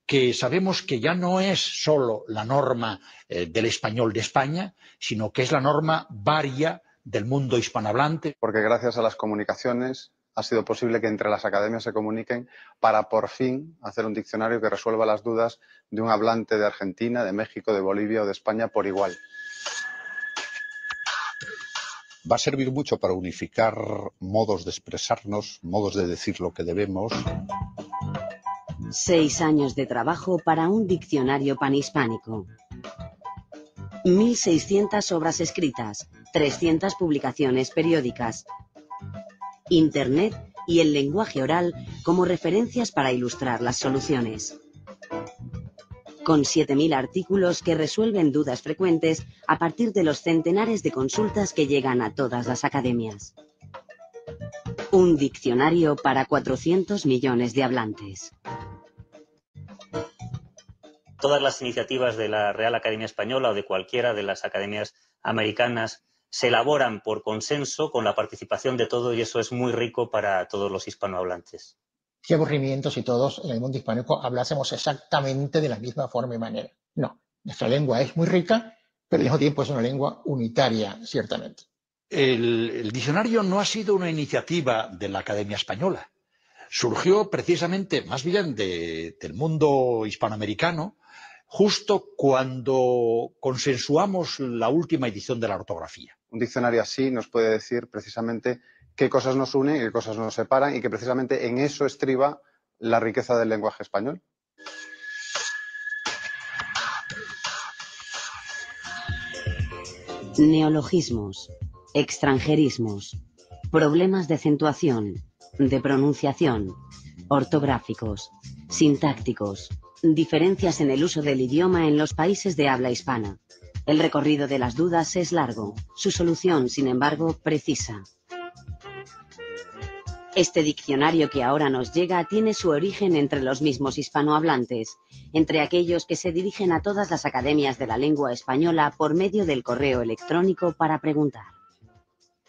Speaker 8: que sabemos que ya no es solo la norma eh, del español de España, sino que es la norma varia del mundo hispanohablante.
Speaker 9: Porque gracias a las comunicaciones ha sido posible que entre las academias se comuniquen para por fin hacer un diccionario que resuelva las dudas de un hablante de Argentina, de México, de Bolivia o de España por igual
Speaker 8: va a servir mucho para unificar modos de expresarnos, modos de decir lo que debemos.
Speaker 12: Seis años de trabajo para un diccionario panhispánico. 1.600 obras escritas, 300 publicaciones periódicas, Internet y el lenguaje oral como referencias para ilustrar las soluciones con 7.000 artículos que resuelven dudas frecuentes a partir de los centenares de consultas que llegan a todas las academias. Un diccionario para 400 millones de hablantes.
Speaker 11: Todas las iniciativas de la Real Academia Española o de cualquiera de las academias americanas se elaboran por consenso con la participación de todos y eso es muy rico para todos los hispanohablantes
Speaker 5: qué aburrimiento si todos en el mundo hispánico hablásemos exactamente de la misma forma y manera. No, nuestra lengua es muy rica, pero al mismo tiempo es una lengua unitaria, ciertamente.
Speaker 8: El, diccionario no ha sido una iniciativa de la Academia Española. Surgió precisamente más bien del mundo hispanoamericano, justo cuando consensuamos la última edición de la ortografía.
Speaker 9: Un diccionario así nos puede decir precisamente qué cosas nos unen y qué cosas nos separan y que precisamente en eso estriba la riqueza del lenguaje español.
Speaker 12: Neologismos, extranjerismos, problemas de acentuación, de pronunciación, ortográficos, sintácticos, diferencias en el uso del idioma en los países de habla hispana. El recorrido de las dudas es largo, su solución, sin embargo, precisa. Este diccionario que ahora nos llega tiene su origen entre los mismos hispanohablantes, entre aquellos que se dirigen a todas las academias de la lengua española por medio del correo electrónico para preguntar.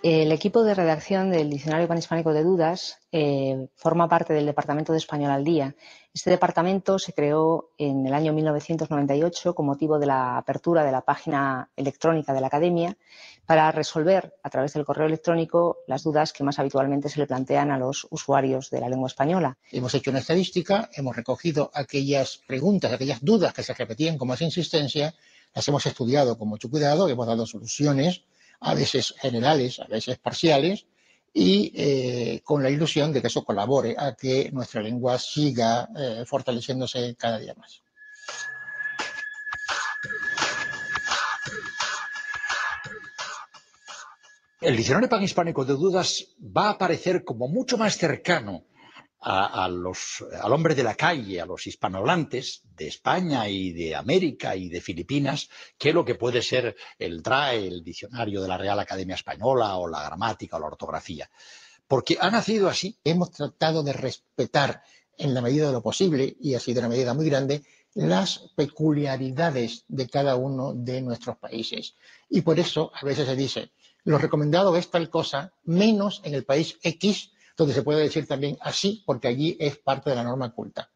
Speaker 10: El equipo de redacción del Diccionario Panhispánico de Dudas eh, forma parte del Departamento de Español al Día. Este departamento se creó en el año 1998 con motivo de la apertura de la página electrónica de la Academia, para resolver a través del correo electrónico las dudas que más habitualmente se le plantean a los usuarios de la lengua española.
Speaker 5: Hemos hecho una estadística, hemos recogido aquellas preguntas, aquellas dudas que se repetían con más insistencia, las hemos estudiado con mucho cuidado, hemos dado soluciones, a veces generales, a veces parciales, y eh, con la ilusión de que eso colabore a que nuestra lengua siga eh, fortaleciéndose cada día más.
Speaker 8: El diccionario panhispánico de dudas va a aparecer como mucho más cercano al hombre de la calle, a los hispanohablantes de España y de América y de Filipinas, que lo que puede ser el DRAE, el diccionario de la Real Academia Española o la gramática o la ortografía. Porque ha nacido así.
Speaker 5: Hemos tratado de respetar en la medida de lo posible, y ha sido una medida muy grande, las peculiaridades de cada uno de nuestros países. Y por eso a veces se dice, lo recomendado es tal cosa, menos en el país X, donde se puede decir también así, porque allí es parte de la norma culta.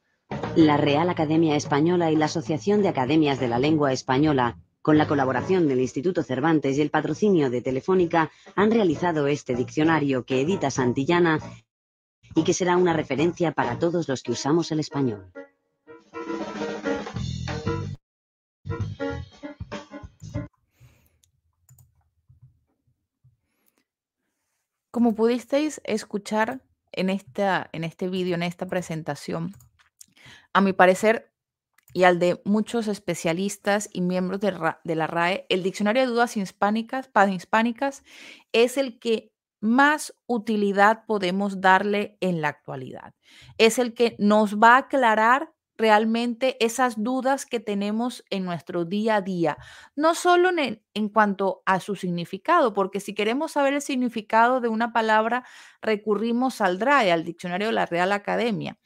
Speaker 12: La Real Academia Española y la Asociación de Academias de la Lengua Española, con la colaboración del Instituto Cervantes y el patrocinio de Telefónica, han realizado este diccionario que edita Santillana y que será una referencia para todos los que usamos el español.
Speaker 2: Como pudisteis escuchar en, esta, en este vídeo, en esta presentación, a mi parecer y al de muchos especialistas y miembros de, la RAE, el diccionario de dudas hispánicas, panhispánicas es el que más utilidad podemos darle en la actualidad. Es el que nos va a aclarar realmente esas dudas que tenemos en nuestro día a día, no solo en, en, cuanto a su significado, porque si queremos saber el significado de una palabra, recurrimos al DRAE, al diccionario de la Real Academia,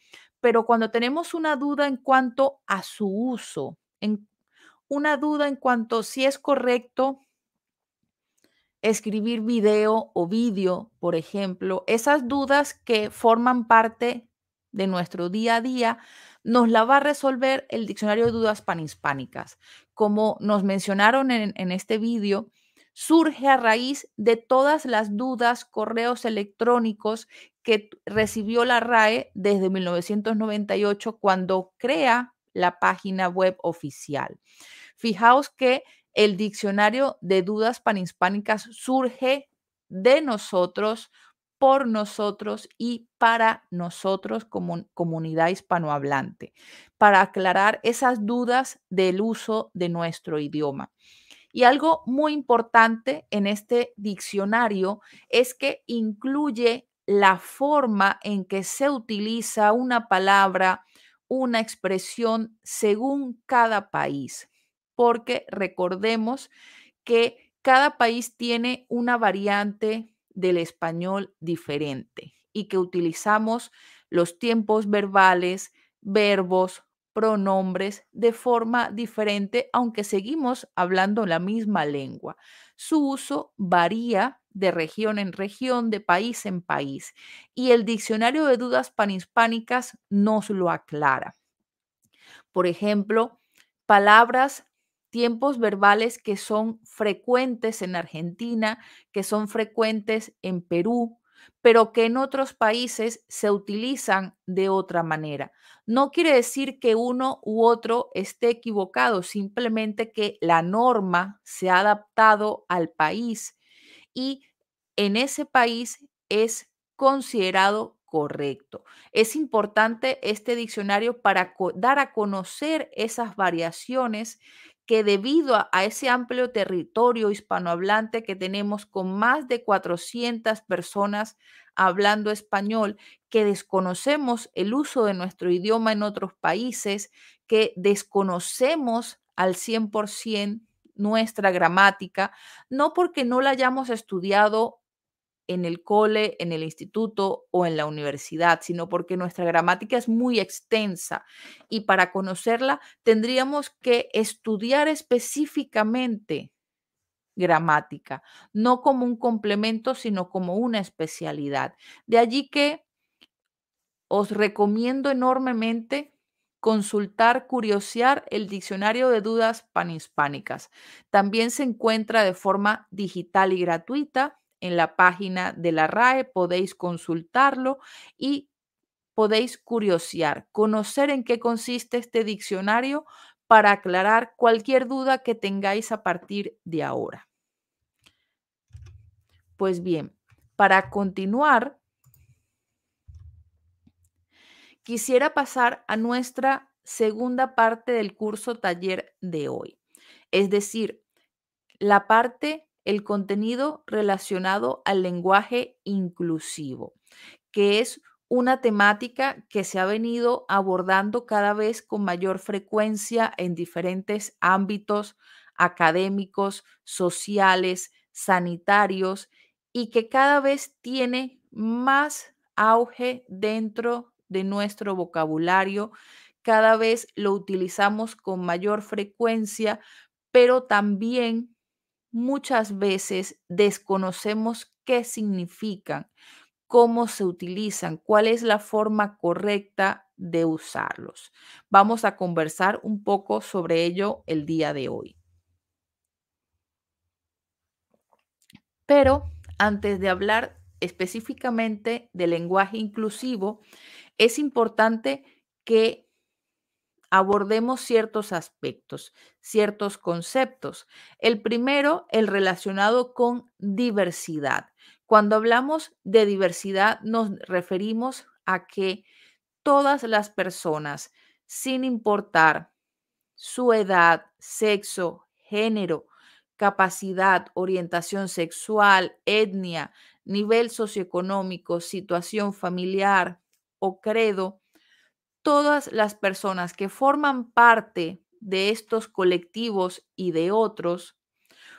Speaker 2: pero cuando tenemos una duda en cuanto a su uso, en, una duda en cuanto si es correcto escribir video o vídeo, por ejemplo, esas dudas que forman parte de nuestro día a día, nos la va a resolver el diccionario de dudas panhispánicas. Como nos mencionaron en, este vídeo, surge a raíz de todas las dudas, correos electrónicos que recibió la RAE desde 1998 cuando crea la página web oficial. Fijaos que el diccionario de dudas panhispánicas surge de nosotros por nosotros y para nosotros como comunidad hispanohablante, para aclarar esas dudas del uso de nuestro idioma. Y algo muy importante en este diccionario es que incluye la forma en que se utiliza una palabra, una expresión según cada país, porque recordemos que cada país tiene una variante del español diferente y que utilizamos los tiempos verbales, verbos, pronombres de forma diferente, aunque seguimos hablando la misma lengua. Su uso varía de región en región, de país en país, y el diccionario de dudas panhispánicas nos lo aclara. Por ejemplo, palabras tiempos verbales que son frecuentes en Argentina, que son frecuentes en Perú, pero que en otros países se utilizan de otra manera. No quiere decir que uno u otro esté equivocado, simplemente que la norma se ha adaptado al país y en ese país es considerado correcto. Es importante este diccionario para dar a conocer esas variaciones que debido a, ese amplio territorio hispanohablante que tenemos con más de 400 personas hablando español, que desconocemos el uso de nuestro idioma en otros países, que desconocemos al 100% nuestra gramática, no porque no la hayamos estudiado en el cole, en el instituto o en la universidad, sino porque nuestra gramática es muy extensa y para conocerla tendríamos que estudiar específicamente gramática, no como un complemento, sino como una especialidad. De allí que os recomiendo enormemente consultar, curiosear el diccionario de dudas panhispánicas. También se encuentra de forma digital y gratuita en la página de la RAE. Podéis consultarlo y podéis curiosear, conocer en qué consiste este diccionario para aclarar cualquier duda que tengáis a partir de ahora. Pues bien, para continuar, quisiera pasar a nuestra segunda parte del curso taller de hoy, es decir, la parte, el contenido relacionado al lenguaje inclusivo, que es una temática que se ha venido abordando cada vez con mayor frecuencia en diferentes ámbitos académicos, sociales, sanitarios y que cada vez tiene más auge dentro de nuestro vocabulario, cada vez lo utilizamos con mayor frecuencia, pero también muchas veces desconocemos qué significan, cómo se utilizan, cuál es la forma correcta de usarlos. Vamos a conversar un poco sobre ello el día de hoy. Pero antes de hablar específicamente del lenguaje inclusivo, es importante que abordemos ciertos aspectos, ciertos conceptos. El primero, el relacionado con diversidad. Cuando hablamos de diversidad, nos referimos a que todas las personas, sin importar su edad, sexo, género, capacidad, orientación sexual, etnia, nivel socioeconómico, situación familiar, o credo, todas las personas que forman parte de estos colectivos y de otros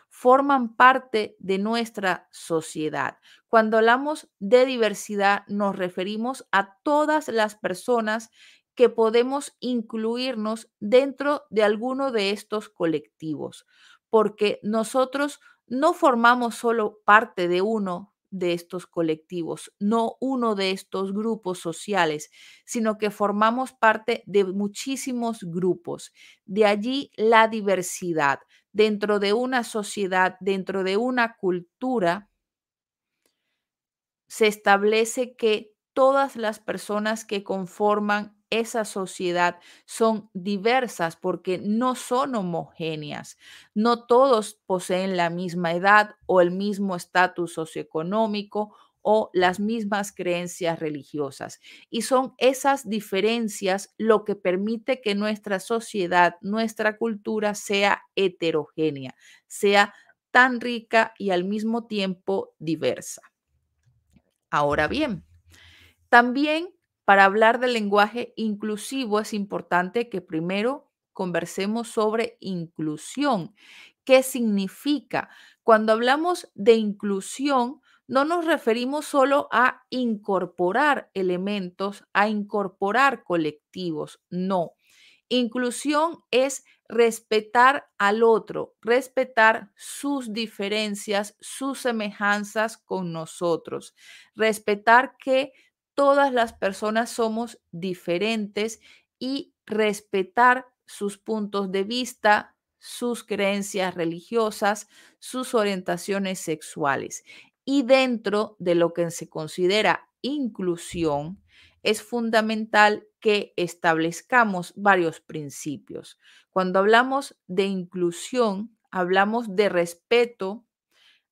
Speaker 2: forman parte de nuestra sociedad. Cuando hablamos de diversidad nos referimos a todas las personas que podemos incluirnos dentro de alguno de estos colectivos, porque nosotros no formamos solo parte de uno de estos colectivos, no uno de estos grupos sociales, sino que formamos parte de muchísimos grupos. De allí la diversidad. Dentro de una sociedad, dentro de una cultura, se establece que todas las personas que conforman esa sociedad son diversas porque no son homogéneas. No todos poseen la misma edad o el mismo estatus socioeconómico o las mismas creencias religiosas. Y son esas diferencias lo que permite que nuestra sociedad, nuestra cultura sea heterogénea, sea tan rica y al mismo tiempo diversa. Ahora bien, también para hablar del lenguaje inclusivo es importante que primero conversemos sobre inclusión. ¿Qué significa? Cuando hablamos de inclusión, no nos referimos solo a incorporar elementos, a incorporar colectivos, no. Inclusión es respetar al otro, respetar sus diferencias, sus semejanzas con nosotros, respetar que todas las personas somos diferentes y respetar sus puntos de vista, sus creencias religiosas, sus orientaciones sexuales. Y dentro de lo que se considera inclusión, es fundamental que establezcamos varios principios. Cuando hablamos de inclusión, hablamos de respeto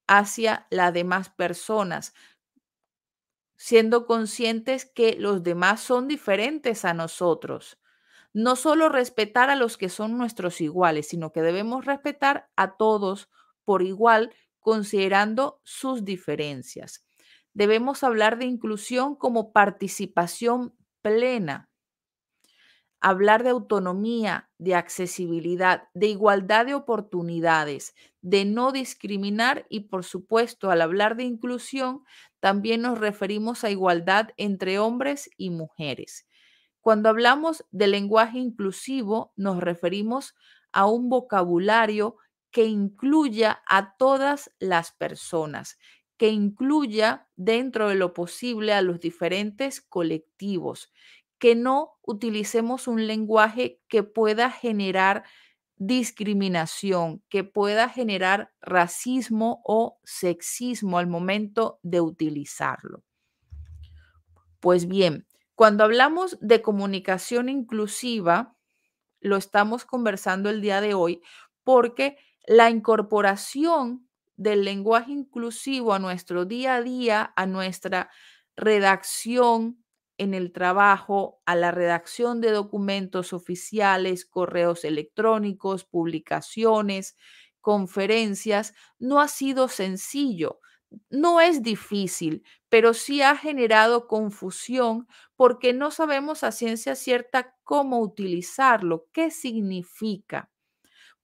Speaker 2: hacia las demás personas, siendo conscientes que los demás son diferentes a nosotros. No solo respetar a los que son nuestros iguales, sino que debemos respetar a todos por igual, considerando sus diferencias. Debemos hablar de inclusión como participación plena, hablar de autonomía, de accesibilidad, de igualdad de oportunidades, de no discriminar y por supuesto al hablar de inclusión también nos referimos a igualdad entre hombres y mujeres. Cuando hablamos de lenguaje inclusivo nos referimos a un vocabulario que incluya a todas las personas, que incluya dentro de lo posible a los diferentes colectivos, que no utilicemos un lenguaje que pueda generar discriminación, que pueda generar racismo o sexismo al momento de utilizarlo. Pues bien, cuando hablamos de comunicación inclusiva, lo estamos conversando el día de hoy porque la incorporación del lenguaje inclusivo a nuestro día a día, a nuestra redacción en el trabajo, a la redacción de documentos oficiales, correos electrónicos, publicaciones, conferencias, no ha sido sencillo. No es difícil, pero sí ha generado confusión porque no sabemos a ciencia cierta cómo utilizarlo, qué significa.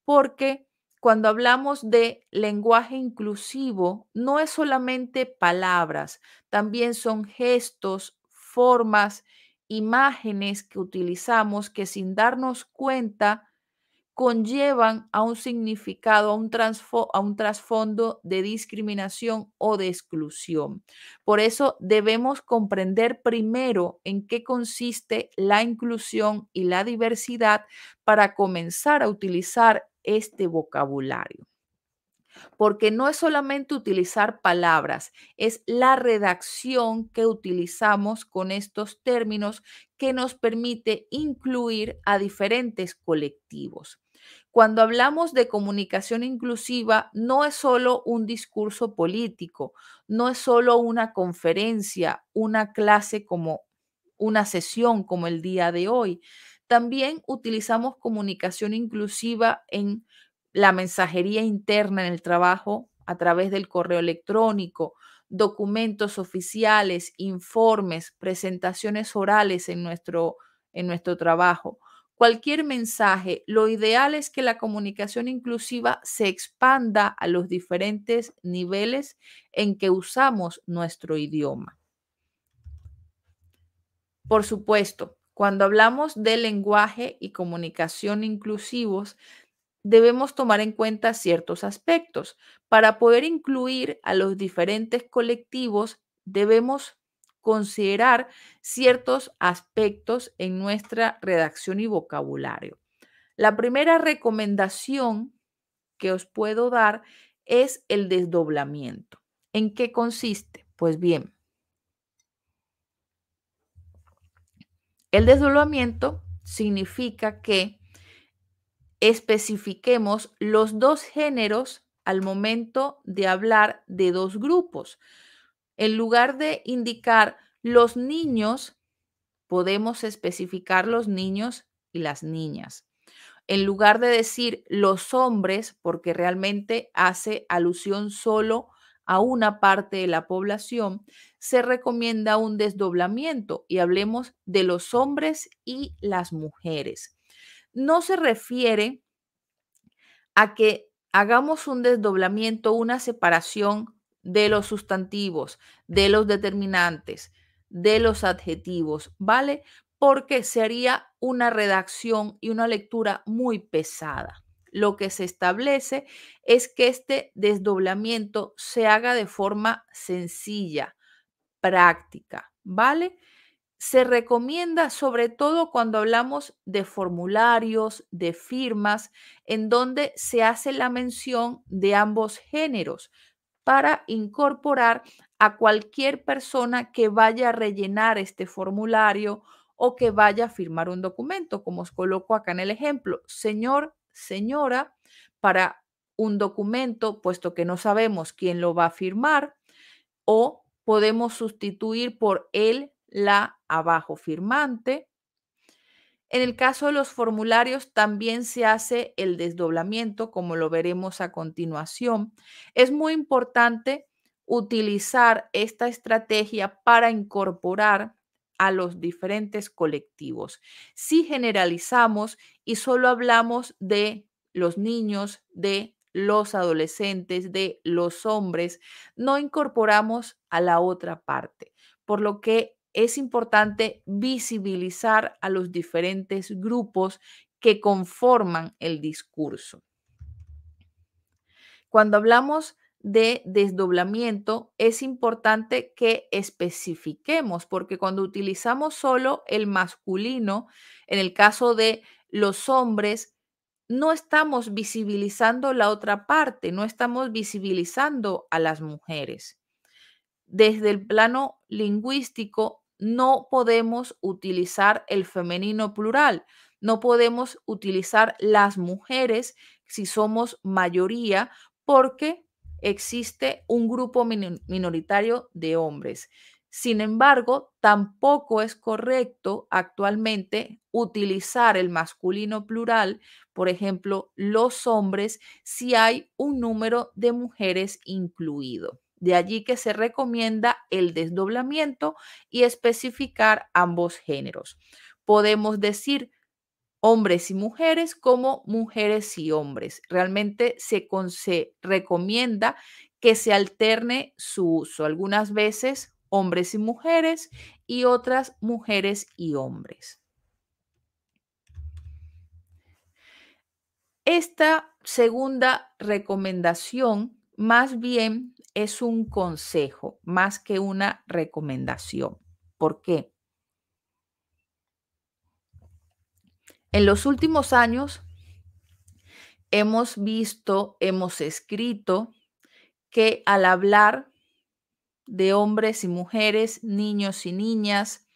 Speaker 2: Porque cuando hablamos de lenguaje inclusivo, no es solamente palabras, también son gestos, formas, imágenes que utilizamos que sin darnos cuenta conllevan a un significado, a un, trasfondo de discriminación o de exclusión. Por eso debemos comprender primero en qué consiste la inclusión y la diversidad para comenzar a utilizar este vocabulario. Porque no es solamente utilizar palabras, es la redacción que utilizamos con estos términos que nos permite incluir a diferentes colectivos. Cuando hablamos de comunicación inclusiva, no es solo un discurso político, no es solo una conferencia, una clase como una sesión como el día de hoy, también utilizamos comunicación inclusiva en la mensajería interna en el trabajo a través del correo electrónico, documentos oficiales, informes, presentaciones orales en nuestro, en nuestro trabajo. Cualquier mensaje, lo ideal es que la comunicación inclusiva se expanda a los diferentes niveles en que usamos nuestro idioma. Por supuesto, cuando hablamos de lenguaje y comunicación inclusivos, debemos tomar en cuenta ciertos aspectos. Para poder incluir a los diferentes colectivos, debemos considerar ciertos aspectos en nuestra redacción y vocabulario. La primera recomendación que os puedo dar es el desdoblamiento. ¿En qué consiste? Pues bien, El desdoblamiento significa que especifiquemos los dos géneros al momento de hablar de dos grupos. En lugar de indicar los niños, podemos especificar los niños y las niñas. En lugar de decir los hombres, porque realmente hace alusión solo a una parte de la población, se recomienda un desdoblamiento y hablemos de los hombres y las mujeres. No se refiere a que hagamos un desdoblamiento, una separación de los sustantivos, de los determinantes, de los adjetivos, ¿vale? Porque sería una redacción y una lectura muy pesada lo que se establece es que este desdoblamiento se haga de forma sencilla, práctica, ¿vale? Se recomienda sobre todo cuando hablamos de formularios, de firmas, en donde se hace la mención de ambos géneros para incorporar a cualquier persona que vaya a rellenar este formulario o que vaya a firmar un documento, como os coloco acá en el ejemplo. Señor señora para un documento, puesto que no sabemos quién lo va a firmar, o podemos sustituir por él, la abajo firmante. En el caso de los formularios también se hace el desdoblamiento, como lo veremos a continuación. Es muy importante utilizar esta estrategia para incorporar a los diferentes colectivos. Si generalizamos y solo hablamos de los niños, de los adolescentes, de los hombres, no incorporamos a la otra parte, por lo que es importante visibilizar a los diferentes grupos que conforman el discurso. Cuando hablamos de desdoblamiento es importante que especifiquemos, porque cuando utilizamos solo el masculino, en el caso de los hombres, no estamos visibilizando la otra parte, no estamos visibilizando a las mujeres. Desde el plano lingüístico, no podemos utilizar el femenino plural, no podemos utilizar las mujeres si somos mayoría, porque existe un grupo minoritario de hombres. Sin embargo, tampoco es correcto actualmente utilizar el masculino plural, por ejemplo, los hombres, si hay un número de mujeres incluido. De allí que se recomienda el desdoblamiento y especificar ambos géneros. Podemos decir hombres y mujeres como mujeres y hombres. Realmente se, recomienda que se alterne su uso. Algunas veces hombres y mujeres y otras mujeres y hombres. Esta segunda recomendación más bien es un consejo, más que una recomendación. ¿Por qué? En los últimos años hemos visto, hemos escrito que al hablar de hombres y mujeres, niños y niñas,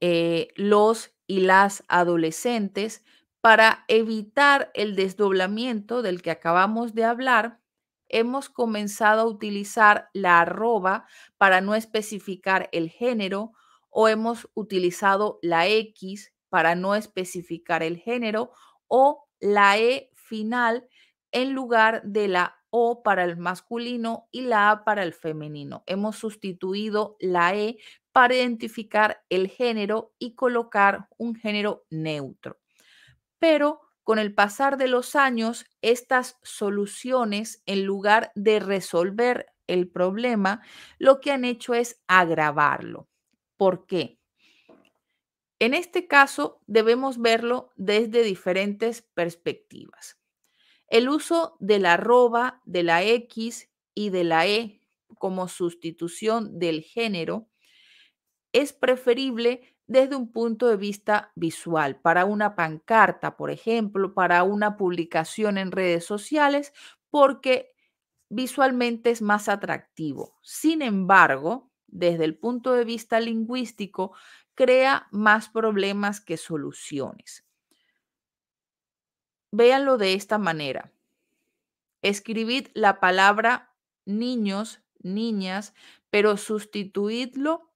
Speaker 2: eh, los y las adolescentes, para evitar el desdoblamiento del que acabamos de hablar, hemos comenzado a utilizar la arroba para no especificar el género o hemos utilizado la X para no especificar el género o la E final en lugar de la O para el masculino y la A para el femenino. Hemos sustituido la E para identificar el género y colocar un género neutro. Pero con el pasar de los años, estas soluciones, en lugar de resolver el problema, lo que han hecho es agravarlo. ¿Por qué? En este caso, debemos verlo desde diferentes perspectivas. El uso de la arroba, de la X y de la E como sustitución del género es preferible desde un punto de vista visual, para una pancarta, por ejemplo, para una publicación en redes sociales, porque visualmente es más atractivo. Sin embargo, desde el punto de vista lingüístico, crea más problemas que soluciones. Véanlo de esta manera. Escribid la palabra niños, niñas, pero sustituidlo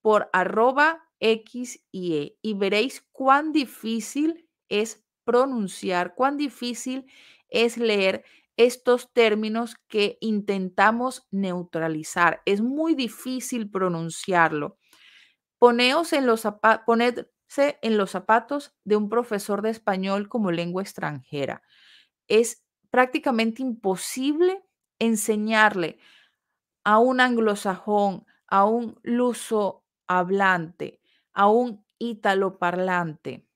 Speaker 2: por arroba X y E y veréis cuán difícil es pronunciar, cuán difícil es leer estos términos que intentamos neutralizar. Es muy difícil pronunciarlo. Poneos ponedse en los zapatos de un profesor de español como lengua extranjera. Es prácticamente imposible enseñarle a un anglosajón, a un luso hablante, a un ítalo parlante,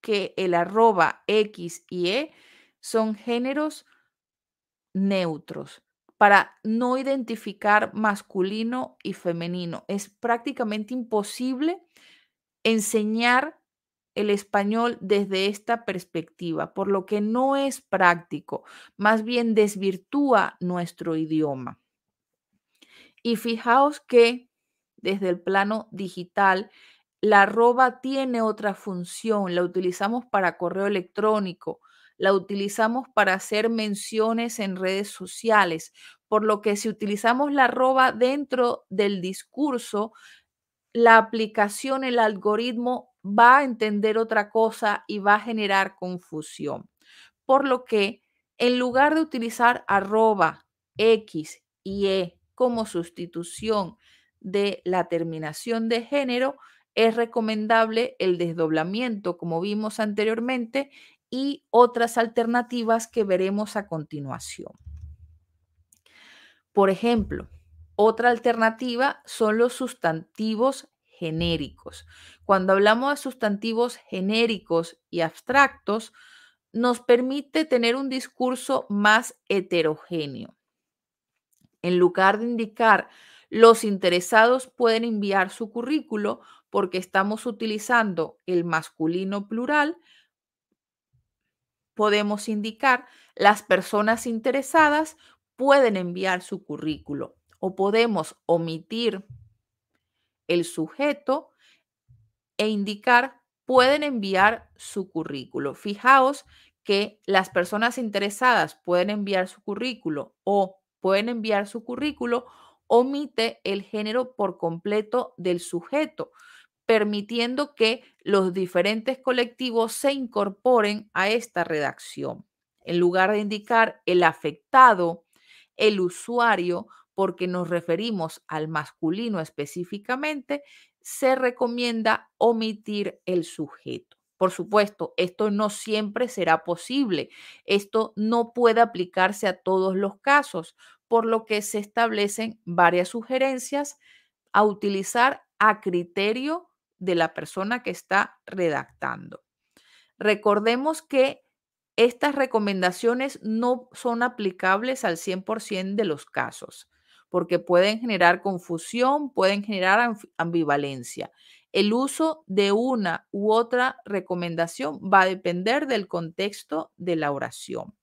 Speaker 2: que el arroba X y E son géneros neutros para no identificar masculino y femenino. Es prácticamente imposible enseñar el español desde esta perspectiva, por lo que no es práctico, más bien desvirtúa nuestro idioma. Y fijaos que desde el plano digital, la arroba tiene otra función, la utilizamos para correo electrónico, la utilizamos para hacer menciones en redes sociales, por lo que si utilizamos la arroba dentro del discurso, la aplicación, el algoritmo va a entender otra cosa y va a generar confusión. Por lo que en lugar de utilizar arroba, X y E como sustitución de la terminación de género, es recomendable el desdoblamiento, como vimos anteriormente, y otras alternativas que veremos a continuación. Por ejemplo, otra alternativa son los sustantivos genéricos. Cuando hablamos de sustantivos genéricos y abstractos, nos permite tener un discurso más heterogéneo. En lugar de indicar los interesados pueden enviar su currículo porque estamos utilizando el masculino plural, podemos indicar las personas interesadas pueden enviar su currículo o podemos omitir el sujeto e indicar pueden enviar su currículo. Fijaos que las personas interesadas pueden enviar su currículo o pueden enviar su currículo, omite el género por completo del sujeto, permitiendo que los diferentes colectivos se incorporen a esta redacción. En lugar de indicar el afectado, el usuario, porque nos referimos al masculino específicamente, se recomienda omitir el sujeto. Por supuesto, esto no siempre será posible. Esto no puede aplicarse a todos los casos, por lo que se establecen varias sugerencias a utilizar a criterio de la persona que está redactando. Recordemos que estas recomendaciones no son aplicables al 100% de los casos, porque pueden generar confusión, pueden generar ambivalencia. El uso de una u otra recomendación va a depender del contexto de la oración.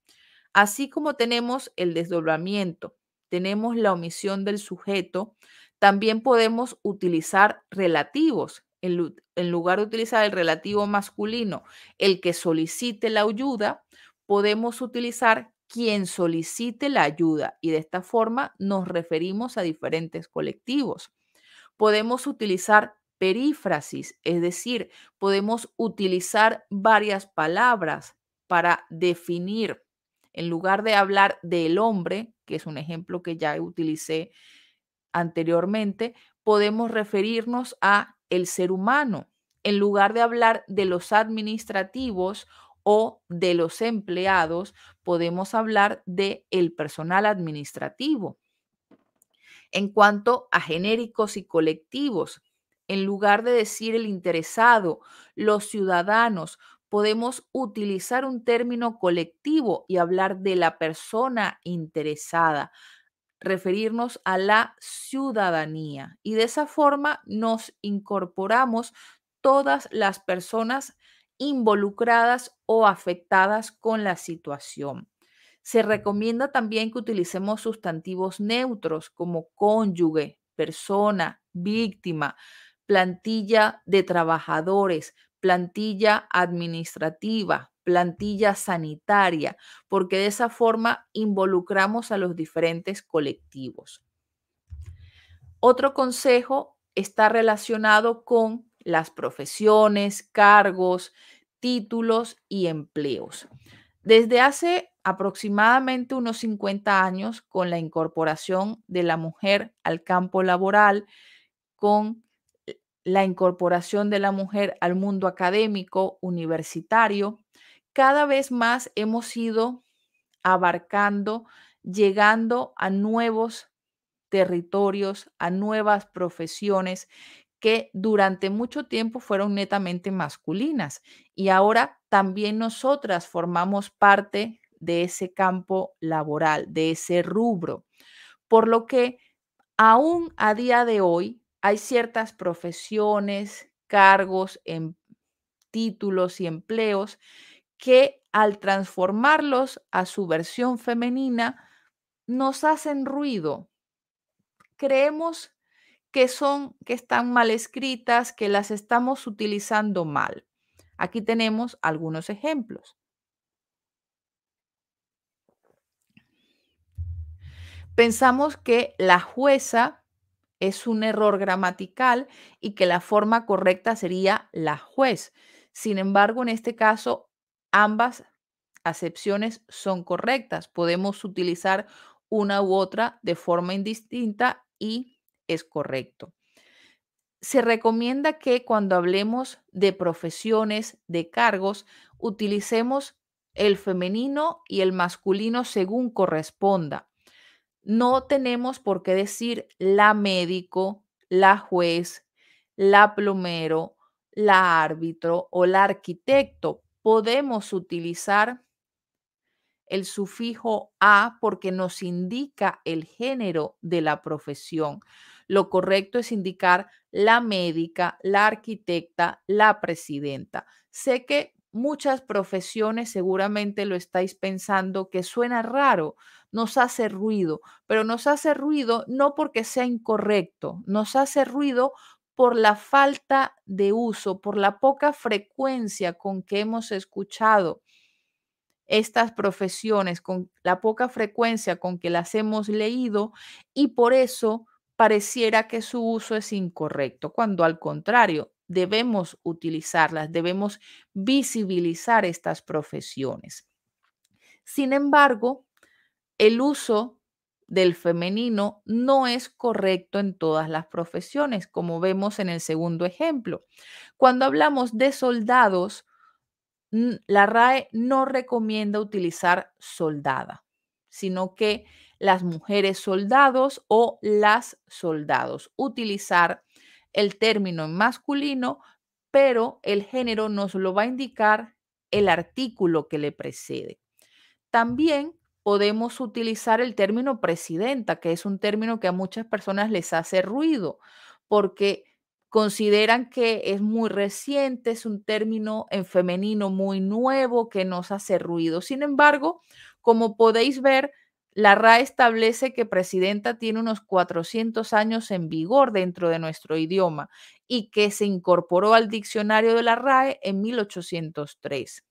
Speaker 2: Así como tenemos el desdoblamiento, tenemos la omisión del sujeto, también podemos utilizar relativos. En, lugar de utilizar el relativo masculino, el que solicite la ayuda, podemos utilizar quien solicite la ayuda y de esta forma nos referimos a diferentes colectivos. Podemos utilizar perífrasis, es decir, podemos utilizar varias palabras para definir, en lugar de hablar del hombre, que es un ejemplo que ya utilicé anteriormente, podemos referirnos a el ser humano. En lugar de hablar de los administrativos o de los empleados, podemos hablar de el personal administrativo. En cuanto a genéricos y colectivos, en lugar de decir el interesado, los ciudadanos, podemos utilizar un término colectivo y hablar de la persona interesada, referirnos a la ciudadanía. Y de esa forma nos incorporamos todas las personas involucradas o afectadas con la situación. Se recomienda también que utilicemos sustantivos neutros como cónyuge, persona, víctima, plantilla de trabajadores, plantilla administrativa, plantilla sanitaria, porque de esa forma involucramos a los diferentes colectivos. Otro consejo está relacionado con las profesiones, cargos, títulos y empleos. Desde hace aproximadamente unos 50 años, con la incorporación de la mujer al campo laboral, con la incorporación de la mujer al mundo académico, universitario, cada vez más hemos ido abarcando, llegando a nuevos territorios, a nuevas profesiones que durante mucho tiempo fueron netamente masculinas y ahora también nosotras formamos parte de ese campo laboral, de ese rubro. Por lo que aún a día de hoy hay ciertas profesiones, cargos, em, títulos y empleos que al transformarlos a su versión femenina nos hacen ruido. Creemos que son que están mal escritas, que las estamos utilizando mal. Aquí tenemos algunos ejemplos. Pensamos que la jueza es un error gramatical y que la forma correcta sería la juez. Sin embargo, en este caso, ambas acepciones son correctas. Podemos utilizar una u otra de forma indistinta y es correcto. Se recomienda que cuando hablemos de profesiones, de cargos, utilicemos el femenino y el masculino según corresponda. No tenemos por qué decir la médico, la juez, la plomero, la árbitro o la arquitecto, podemos utilizar el sufijo a porque nos indica el género de la profesión. Lo correcto es indicar la médica, la arquitecta, la presidenta. Sé que muchas profesiones seguramente lo estáis pensando que suena raro, nos hace ruido, pero nos hace ruido no porque sea incorrecto, nos hace ruido por la falta de uso, por la poca frecuencia con que hemos escuchado estas profesiones, con la poca frecuencia con que las hemos leído y por eso pareciera que su uso es incorrecto, cuando al contrario, debemos utilizarlas, debemos visibilizar estas profesiones. Sin embargo, el uso del femenino no es correcto en todas las profesiones, como vemos en el segundo ejemplo. Cuando hablamos de soldados, la RAE no recomienda utilizar soldada, sino que las mujeres soldados o las soldados, utilizar el término en masculino, pero el género nos lo va a indicar el artículo que le precede. También podemos utilizar el término presidenta, que es un término que a muchas personas les hace ruido, porque consideran que es muy reciente, es un término en femenino muy nuevo que nos hace ruido. Sin embargo, como podéis ver, la RAE establece que presidenta tiene unos 400 años en vigor dentro de nuestro idioma y que se incorporó al diccionario de la RAE en 1803.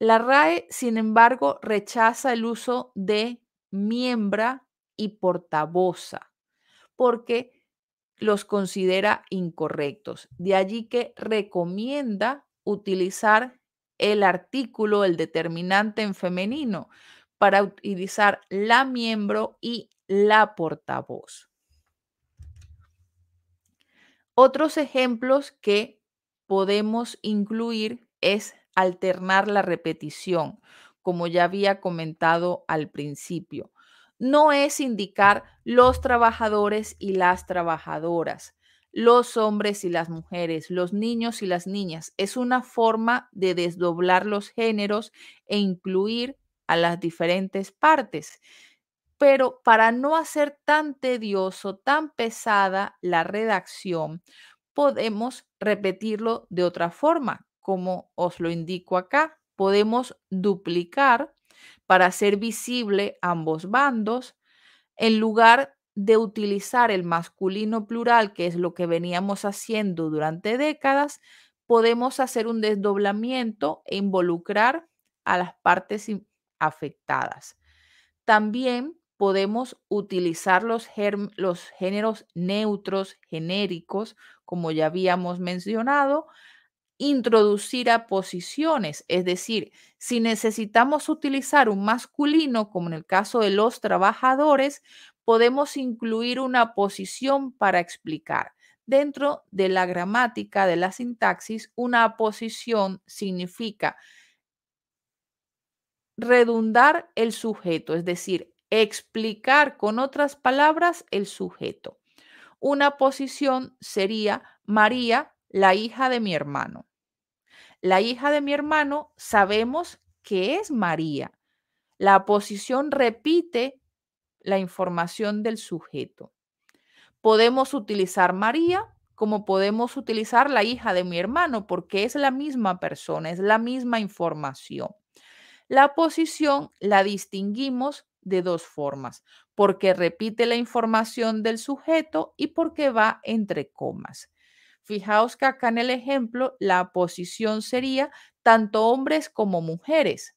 Speaker 2: La RAE, sin embargo, rechaza el uso de miembra y portavoza porque los considera incorrectos. De allí que recomienda utilizar el artículo, el determinante en femenino, para utilizar la miembro y la portavoz. Otros ejemplos que podemos incluir es alternar la repetición, como ya había comentado al principio. No es indicar los trabajadores y las trabajadoras, los hombres y las mujeres, los niños y las niñas. Es una forma de desdoblar los géneros e incluir a las diferentes partes. Pero para no hacer tan tedioso, tan pesada la redacción, podemos repetirlo de otra forma, como os lo indico acá, podemos duplicar para hacer visible ambos bandos, en lugar de utilizar el masculino plural, que es lo que veníamos haciendo durante décadas, podemos hacer un desdoblamiento e involucrar a las partes afectadas. También podemos utilizar los, los géneros neutros, genéricos, como ya habíamos mencionado, introducir a posiciones, es decir, si necesitamos utilizar un masculino, como en el caso de los trabajadores, podemos incluir una posición para explicar. Dentro de la gramática, de la sintaxis, una posición significa redundar el sujeto, es decir, explicar con otras palabras el sujeto. Una posición sería María, la hija de mi hermano. La hija de mi hermano sabemos que es María. La posición repite la información del sujeto. Podemos utilizar María como podemos utilizar la hija de mi hermano porque es la misma persona, es la misma información. La posición la distinguimos de dos formas, porque repite la información del sujeto y porque va entre comas. Fijaos que acá en el ejemplo la oposición sería tanto hombres como mujeres.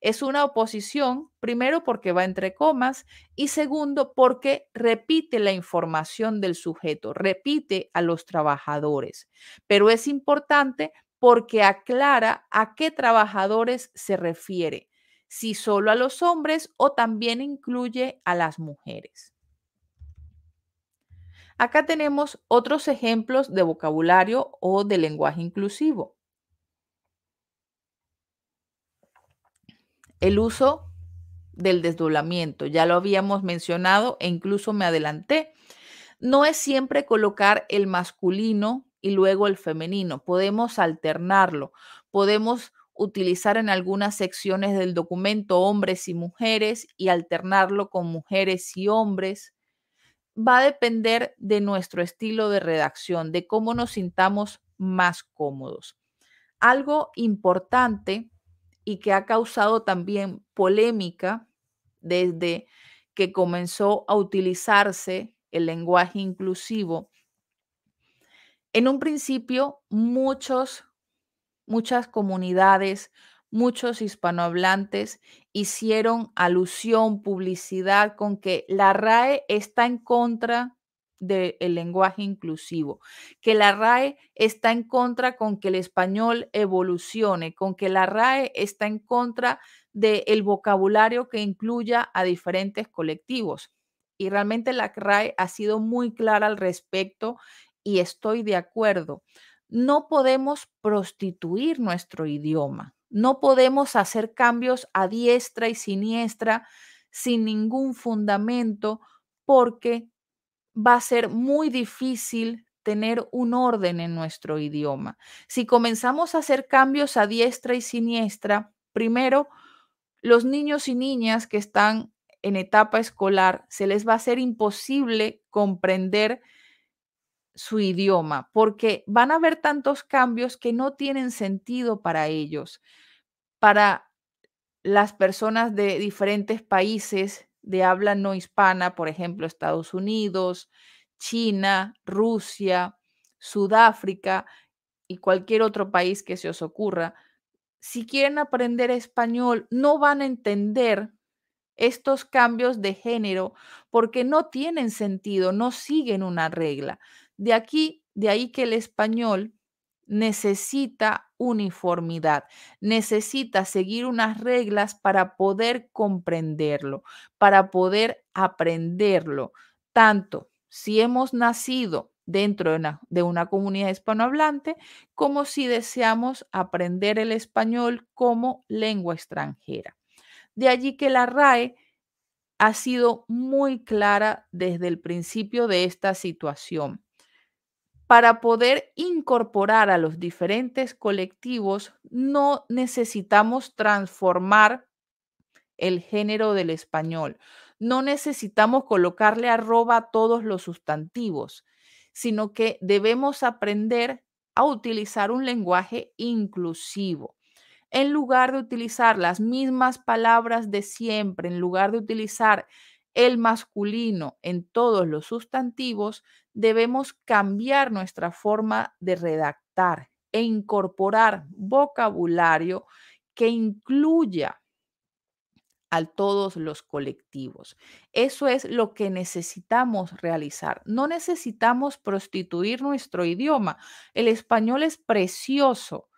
Speaker 2: Es una oposición, primero porque va entre comas y segundo porque repite la información del sujeto, repite a los trabajadores. Pero es importante porque aclara a qué trabajadores se refiere, si solo a los hombres o también incluye a las mujeres. Acá tenemos otros ejemplos de vocabulario o de lenguaje inclusivo. El uso del desdoblamiento, ya lo habíamos mencionado e incluso me adelanté. No es siempre colocar el masculino y luego el femenino, podemos alternarlo, podemos utilizar en algunas secciones del documento hombres y mujeres y alternarlo con mujeres y hombres. Va a depender de nuestro estilo de redacción, de cómo nos sintamos más cómodos. Algo importante y que ha causado también polémica desde que comenzó a utilizarse el lenguaje inclusivo. En un principio, muchos, muchas comunidades, muchos hispanohablantes hicieron alusión, publicidad con que la RAE está en contra del lenguaje inclusivo, que la RAE está en contra con que el español evolucione, con que la RAE está en contra del vocabulario que incluya a diferentes colectivos. Y realmente la RAE ha sido muy clara al respecto y estoy de acuerdo. No podemos prostituir nuestro idioma, no podemos hacer cambios a diestra y siniestra sin ningún fundamento porque va a ser muy difícil tener un orden en nuestro idioma. Si comenzamos a hacer cambios a diestra y siniestra, primero, los niños y niñas que están en etapa escolar, se les va a ser imposible comprender su idioma, porque van a haber tantos cambios que no tienen sentido para ellos. Para las personas de diferentes países de habla no hispana, por ejemplo, Estados Unidos, China, Rusia, Sudáfrica y cualquier otro país que se os ocurra, si quieren aprender español, no van a entender estos cambios de género porque no tienen sentido, no siguen una regla. De aquí, de ahí que el español necesita uniformidad, necesita seguir unas reglas para poder comprenderlo, para poder aprenderlo, tanto si hemos nacido dentro de una, de una, comunidad hispanohablante como si deseamos aprender el español como lengua extranjera. De allí que la RAE ha sido muy clara desde el principio de esta situación para poder incorporar a los diferentes colectivos, no necesitamos transformar el género del español. No necesitamos colocarle arroba a todos los sustantivos, sino que debemos aprender a utilizar un lenguaje inclusivo. En lugar de utilizar las mismas palabras de siempre, en lugar de utilizar el masculino en todos los sustantivos, debemos cambiar nuestra forma de redactar e incorporar vocabulario que incluya a todos los colectivos. Eso es lo que necesitamos realizar. No necesitamos prostituir nuestro idioma. El español es precioso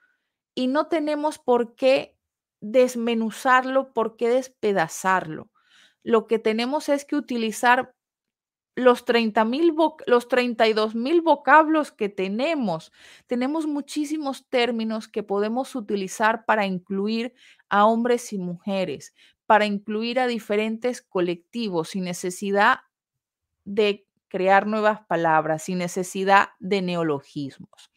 Speaker 2: y no tenemos por qué desmenuzarlo, por qué despedazarlo lo que tenemos es que utilizar los 30 los 32 mil vocablos que tenemos. Tenemos muchísimos términos que podemos utilizar para incluir a hombres y mujeres, para incluir a diferentes colectivos sin necesidad de crear nuevas palabras, sin necesidad de neologismos.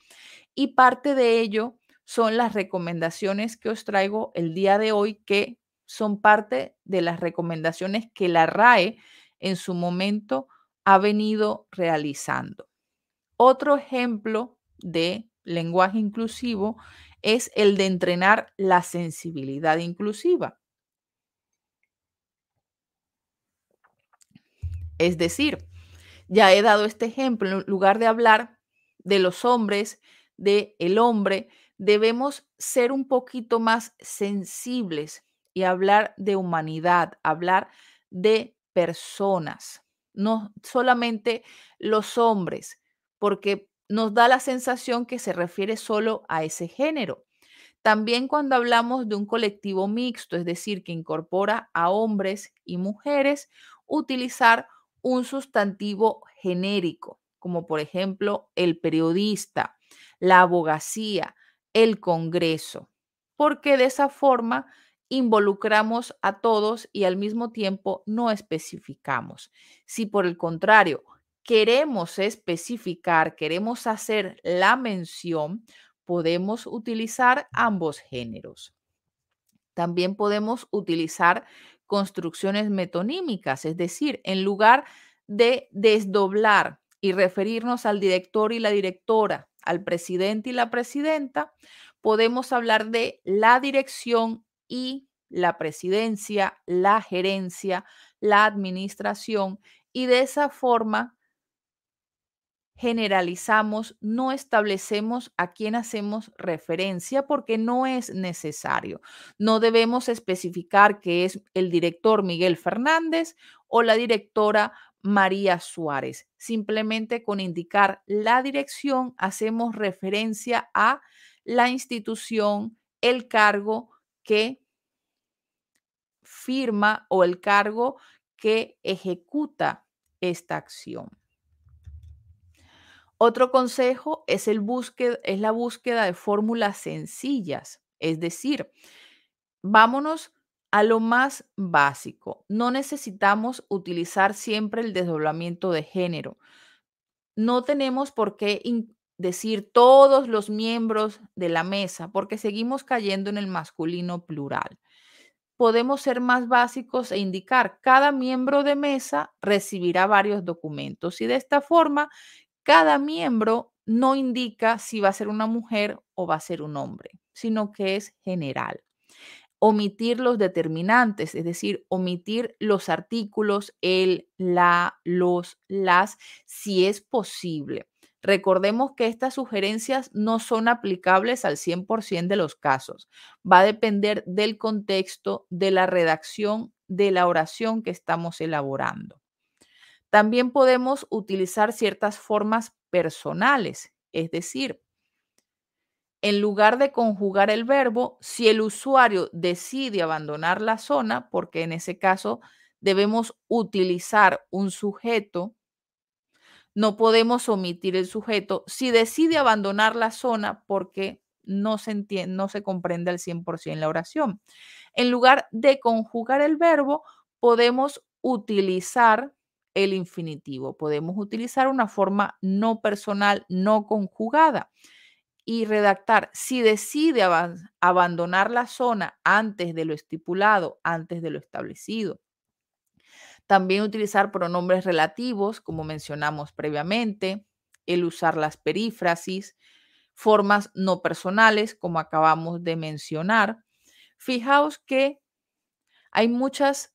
Speaker 2: Y parte de ello son las recomendaciones que os traigo el día de hoy que son parte de las recomendaciones que la RAE en su momento ha venido realizando. Otro ejemplo de lenguaje inclusivo es el de entrenar la sensibilidad inclusiva. Es decir, ya he dado este ejemplo, en lugar de hablar de los hombres, de el hombre, debemos ser un poquito más sensibles y hablar de humanidad, hablar de personas, no solamente los hombres, porque nos da la sensación que se refiere solo a ese género. También cuando hablamos de un colectivo mixto, es decir, que incorpora a hombres y mujeres, utilizar un sustantivo genérico, como por ejemplo el periodista, la abogacía, el Congreso, porque de esa forma involucramos a todos y al mismo tiempo no especificamos. Si por el contrario queremos especificar, queremos hacer la mención, podemos utilizar ambos géneros. También podemos utilizar construcciones metonímicas, es decir, en lugar de desdoblar y referirnos al director y la directora, al presidente y la presidenta, podemos hablar de la dirección y la presidencia, la gerencia, la administración y de esa forma generalizamos, no establecemos a quién hacemos referencia porque no es necesario. No debemos especificar que es el director Miguel Fernández o la directora María Suárez. Simplemente con indicar la dirección hacemos referencia a la institución, el cargo que firma o el cargo que ejecuta esta acción. Otro consejo es, el es la búsqueda de fórmulas sencillas, es decir, vámonos a lo más básico. No necesitamos utilizar siempre el desdoblamiento de género. No tenemos por qué decir todos los miembros de la mesa porque seguimos cayendo en el masculino plural. Podemos ser más básicos e indicar cada miembro de mesa recibirá varios documentos y de esta forma cada miembro no indica si va a ser una mujer o va a ser un hombre, sino que es general. Omitir los determinantes, es decir, omitir los artículos, el, la, los, las, si es posible. Recordemos que estas sugerencias no son aplicables al 100% de los casos. Va a depender del contexto, de la redacción, de la oración que estamos elaborando. También podemos utilizar ciertas formas personales, es decir, en lugar de conjugar el verbo, si el usuario decide abandonar la zona, porque en ese caso debemos utilizar un sujeto, no podemos omitir el sujeto si decide abandonar la zona porque no se, entiende, no se comprende al 100% la oración. En lugar de conjugar el verbo, podemos utilizar el infinitivo. Podemos utilizar una forma no personal, no conjugada y redactar si decide abandonar la zona antes de lo estipulado, antes de lo establecido. También utilizar pronombres relativos, como mencionamos previamente, el usar las perífrasis, formas no personales, como acabamos de mencionar. Fijaos que hay muchas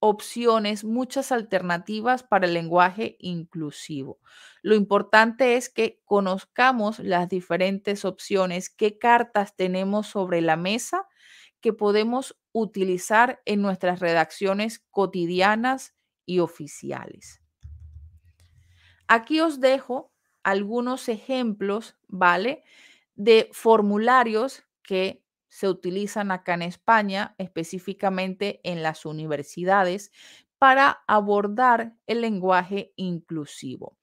Speaker 2: opciones, muchas alternativas para el lenguaje inclusivo. Lo importante es que conozcamos las diferentes opciones, qué cartas tenemos sobre la mesa que podemos utilizar en nuestras redacciones cotidianas y oficiales. Aquí os dejo algunos ejemplos, ¿vale? De formularios que se utilizan acá en España, específicamente en las universidades, para abordar el lenguaje inclusivo.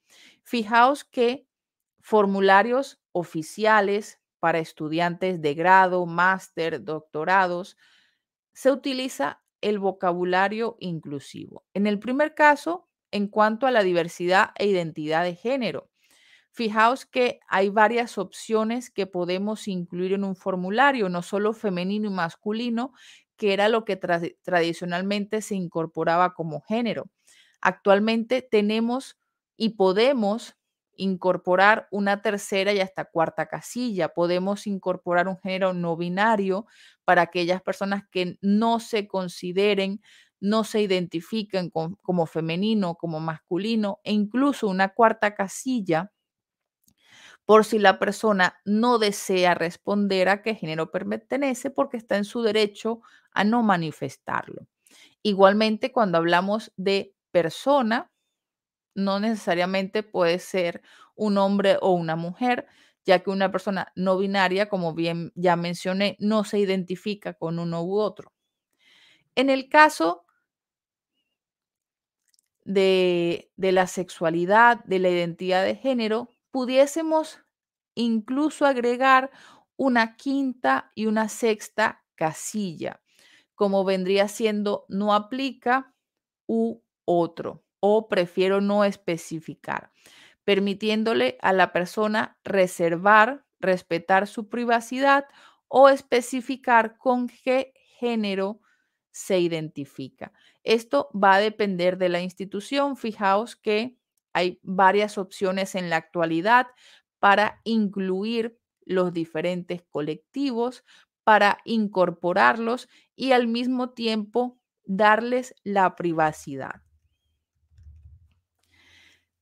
Speaker 2: Fijaos que formularios oficiales para estudiantes de grado, máster, doctorados, se utiliza el vocabulario inclusivo. En el primer caso, en cuanto a la diversidad e identidad de género, Fijaos que hay varias opciones que podemos incluir en un formulario, no solo femenino y masculino, que era lo que tradicionalmente se incorporaba como género. Actualmente tenemos y podemos incorporar una tercera y hasta cuarta casilla. Podemos incorporar un género no binario para aquellas personas que no se consideren, no se identifiquen como femenino, como masculino, e incluso una cuarta casilla por si la persona no desea responder a qué género pertenece porque está en su derecho a no manifestarlo. Igualmente, cuando hablamos de persona, no necesariamente puede ser un hombre o una mujer, ya que una persona no binaria, como bien ya mencioné, no se identifica con uno u otro. En el caso de, de la sexualidad, de la identidad de género, pudiésemos incluso agregar una quinta y una sexta casilla, como vendría siendo no aplica u otro, o prefiero no especificar, permitiéndole a la persona reservar respetar su privacidad o especificar con qué género se identifica. Esto va a depender de la institución. Fijaos que hay varias opciones en la actualidad para incluir los diferentes colectivos, para incorporarlos y al mismo tiempo darles la privacidad.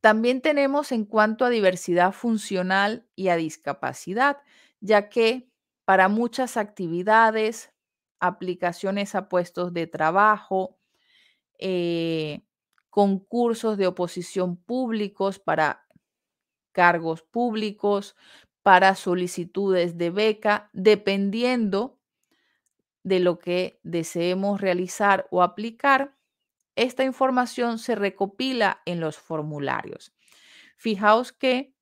Speaker 2: También tenemos en cuanto a diversidad funcional y a discapacidad, ya que para muchas actividades, aplicaciones a puestos de trabajo, eh, concursos de oposición públicos para cargos públicos, para solicitudes de beca, dependiendo de lo que deseemos realizar o aplicar, esta información se recopila en los formularios. Fijaos que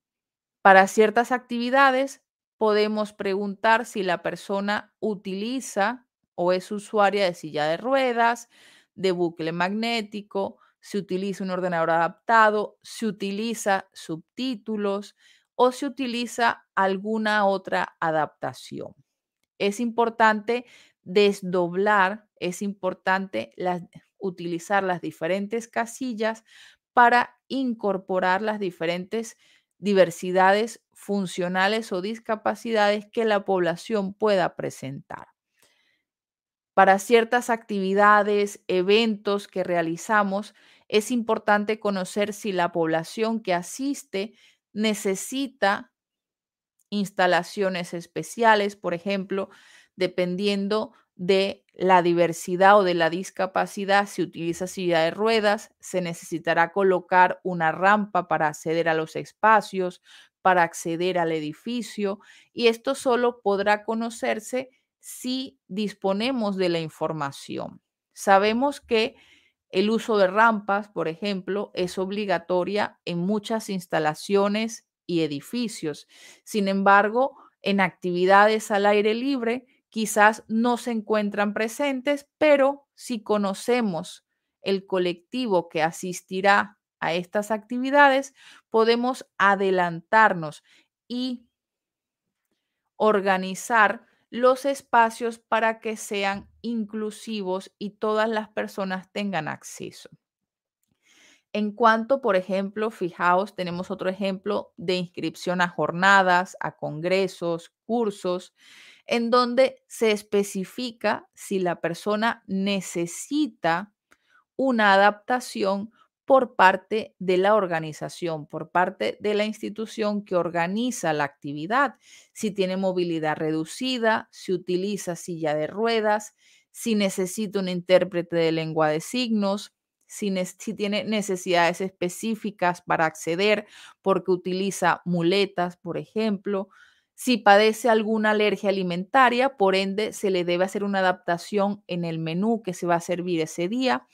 Speaker 2: para ciertas actividades podemos preguntar si la persona utiliza o es usuaria de silla de ruedas, de bucle magnético, si utiliza un ordenador adaptado, si utiliza subtítulos o si utiliza alguna otra adaptación. Es importante desdoblar, es importante utilizar las diferentes casillas para incorporar las diferentes diversidades funcionales o discapacidades que la población pueda presentar. Para ciertas actividades, eventos que realizamos, es importante conocer si la población que asiste necesita instalaciones especiales, por ejemplo, dependiendo de la diversidad o de la discapacidad, si utiliza silla de ruedas, se necesitará colocar una rampa para acceder a los espacios, para acceder al edificio, y esto solo podrá conocerse si disponemos de la información. Sabemos que el uso de rampas, por ejemplo, es obligatoria en muchas instalaciones y edificios. Sin embargo, en actividades al aire libre, quizás no se encuentran presentes, pero si conocemos el colectivo que asistirá a estas actividades, podemos adelantarnos y organizar los espacios para que sean inclusivos y todas las personas tengan acceso. En cuanto, por ejemplo, fijaos, tenemos otro ejemplo de inscripción a jornadas, a congresos, cursos, en donde se especifica si la persona necesita una adaptación por parte de la organización, por parte de la institución que organiza la actividad, si tiene movilidad reducida, si utiliza silla de ruedas, si necesita un intérprete de lengua de signos, si, tiene necesidades específicas para acceder porque utiliza muletas, por ejemplo, si padece alguna alergia alimentaria, por ende se le debe hacer una adaptación en el menú que se va a servir ese día.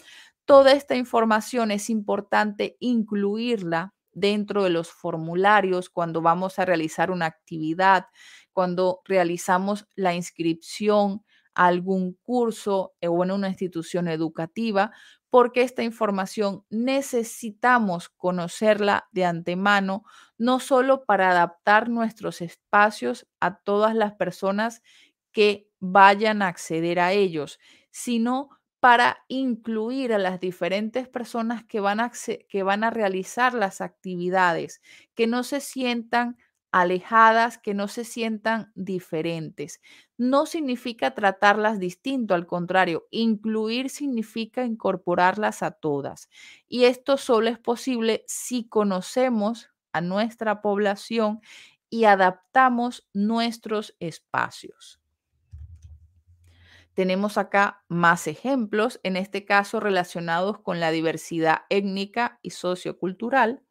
Speaker 2: Toda esta información es importante incluirla dentro de los formularios cuando vamos a realizar una actividad, cuando realizamos la inscripción a algún curso o en una institución educativa, porque esta información necesitamos conocerla de antemano, no solo para adaptar nuestros espacios a todas las personas que vayan a acceder a ellos, sino para incluir a las diferentes personas que van a, que van a realizar las actividades, que no se sientan alejadas, que no se sientan diferentes. No significa tratarlas distinto, al contrario, incluir significa incorporarlas a todas. Y esto solo es posible si conocemos a nuestra población y adaptamos nuestros espacios. Tenemos acá más ejemplos, en este caso relacionados con la diversidad étnica y sociocultural.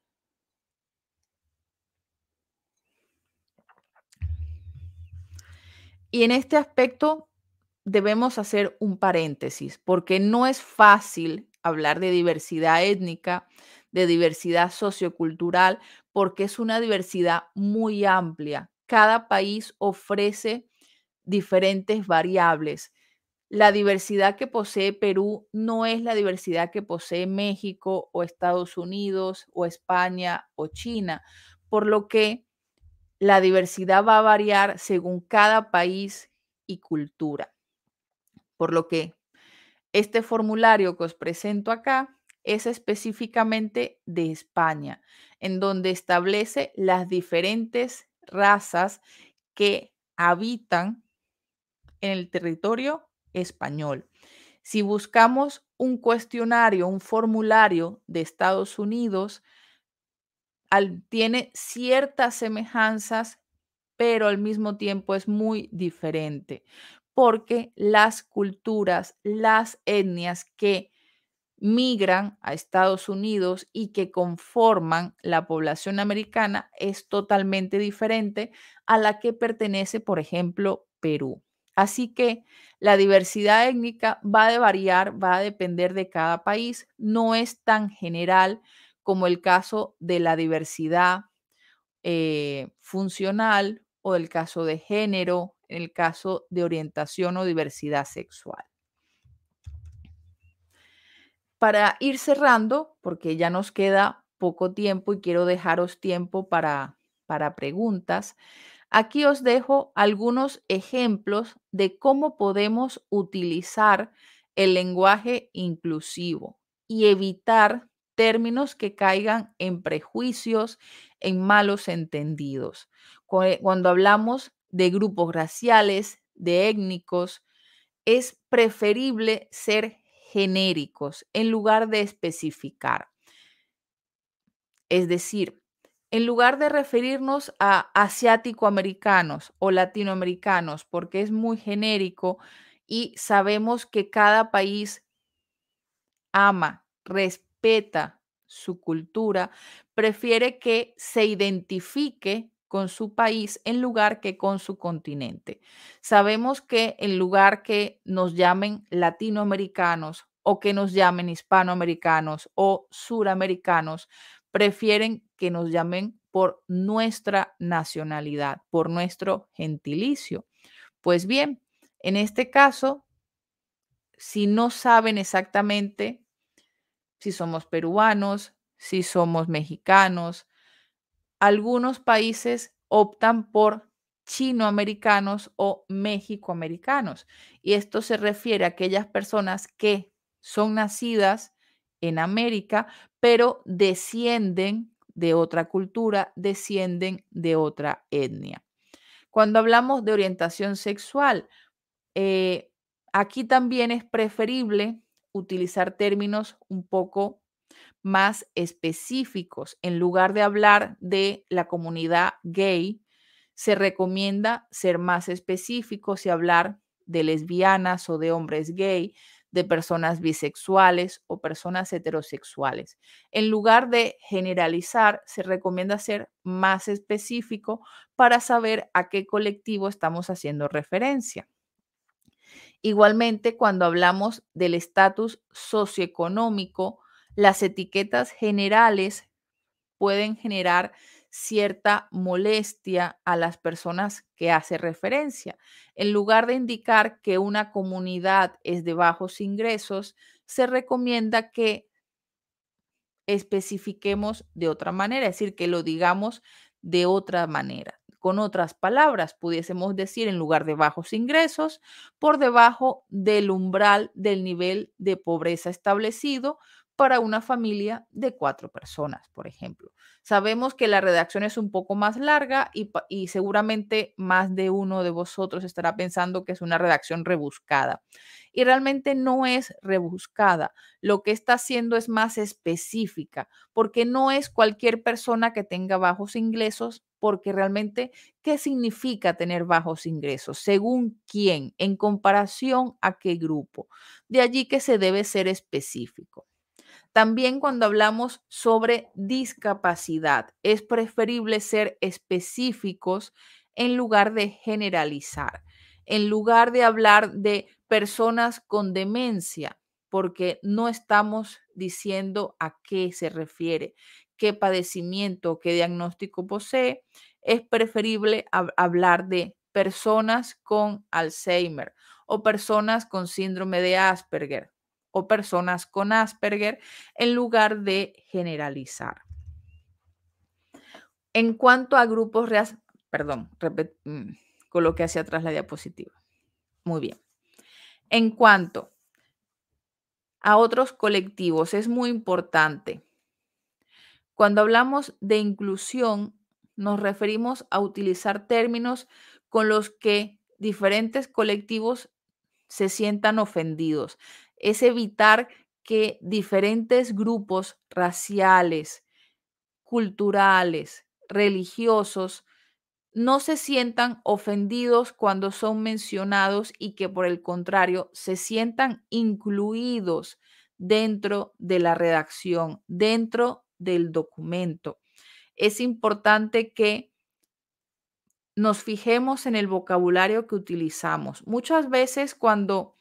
Speaker 2: Y en este aspecto debemos hacer un paréntesis, porque no es fácil hablar de diversidad étnica, de diversidad sociocultural, porque es una diversidad muy amplia. Cada país ofrece diferentes variables la diversidad que posee Perú no es la diversidad que posee México o Estados Unidos o España o China, por lo que la diversidad va a variar según cada país y cultura. Por lo que este formulario que os presento acá es específicamente de España, en donde establece las diferentes razas que habitan en el territorio español. Si buscamos un cuestionario, un formulario de Estados Unidos, tiene ciertas semejanzas, pero al mismo tiempo es muy diferente, porque las culturas, las etnias que migran a Estados Unidos y que conforman la población americana es totalmente diferente a la que pertenece, por ejemplo, Perú. Así que la diversidad étnica va a variar, va a depender de cada país, no es tan general como el caso de la diversidad eh, funcional o el caso de género, el caso de orientación o diversidad sexual. Para ir cerrando, porque ya nos queda poco tiempo y quiero dejaros tiempo para, para preguntas, aquí os dejo algunos ejemplos de cómo podemos utilizar el lenguaje inclusivo y evitar términos que caigan en prejuicios, en malos entendidos. Cuando hablamos de grupos raciales, de étnicos, es preferible ser genéricos en lugar de especificar. Es decir, en lugar de referirnos a asiático-americanos o latinoamericanos, porque es muy genérico y sabemos que cada país ama, respeta, respeta su cultura, prefiere que se identifique con su país en lugar que con su continente. Sabemos que en lugar que nos llamen latinoamericanos o que nos llamen hispanoamericanos o suramericanos, prefieren que nos llamen por nuestra nacionalidad, por nuestro gentilicio. Pues bien, en este caso, si no saben exactamente si somos peruanos, si somos mexicanos. Algunos países optan por chinoamericanos o mexicoamericanos. Y esto se refiere a aquellas personas que son nacidas en América, pero descienden de otra cultura, descienden de otra etnia. Cuando hablamos de orientación sexual, eh, aquí también es preferible utilizar términos un poco más específicos. En lugar de hablar de la comunidad gay, se recomienda ser más específicos y hablar de lesbianas o de hombres gay, de personas bisexuales o personas heterosexuales. En lugar de generalizar, se recomienda ser más específico para saber a qué colectivo estamos haciendo referencia. Igualmente, cuando hablamos del estatus socioeconómico, las etiquetas generales pueden generar cierta molestia a las personas que hace referencia. En lugar de indicar que una comunidad es de bajos ingresos, se recomienda que especifiquemos de otra manera, es decir, que lo digamos de otra manera. Con otras palabras, pudiésemos decir en lugar de bajos ingresos, por debajo del umbral del nivel de pobreza establecido para una familia de cuatro personas, por ejemplo. Sabemos que la redacción es un poco más larga y, seguramente más de uno de vosotros estará pensando que es una redacción rebuscada. Y realmente no es rebuscada. Lo que está haciendo es más específica, porque no es cualquier persona que tenga bajos ingresos porque realmente, ¿qué significa tener bajos ingresos? ¿Según quién? ¿En comparación a qué grupo? De allí que se debe ser específico. También cuando hablamos sobre discapacidad, es preferible ser específicos en lugar de generalizar, en lugar de hablar de personas con demencia, porque no estamos diciendo a qué se refiere qué padecimiento, qué diagnóstico posee, es preferible hablar de personas con Alzheimer o personas con síndrome de Asperger o personas con Asperger en lugar de generalizar. En cuanto a grupos Perdón, mm, coloqué hacia atrás la diapositiva. Muy bien. En cuanto a otros colectivos, es muy importante. Cuando hablamos de inclusión, nos referimos a utilizar términos con los que diferentes colectivos se sientan ofendidos. Es evitar que diferentes grupos raciales, culturales, religiosos, no se sientan ofendidos cuando son mencionados y que por el contrario se sientan incluidos dentro de la redacción, dentro del documento. Es importante que nos fijemos en el vocabulario que utilizamos. Muchas veces cuando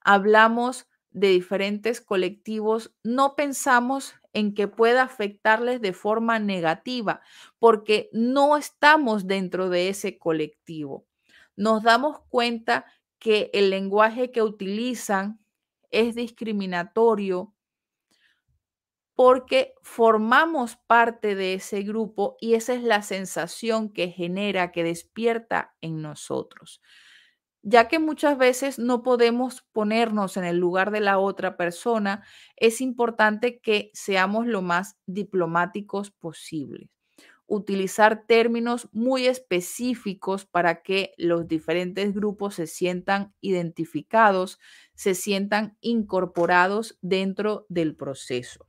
Speaker 2: hablamos de diferentes colectivos, no pensamos en que pueda afectarles de forma negativa, porque no estamos dentro de ese colectivo. Nos damos cuenta que el lenguaje que utilizan es discriminatorio, porque formamos parte de ese grupo y esa es la sensación que genera, que despierta en nosotros. Ya que muchas veces no podemos ponernos en el lugar de la otra persona, es importante que seamos lo más diplomáticos posible. Utilizar términos muy específicos para que los diferentes grupos se sientan identificados, se sientan incorporados dentro del proceso.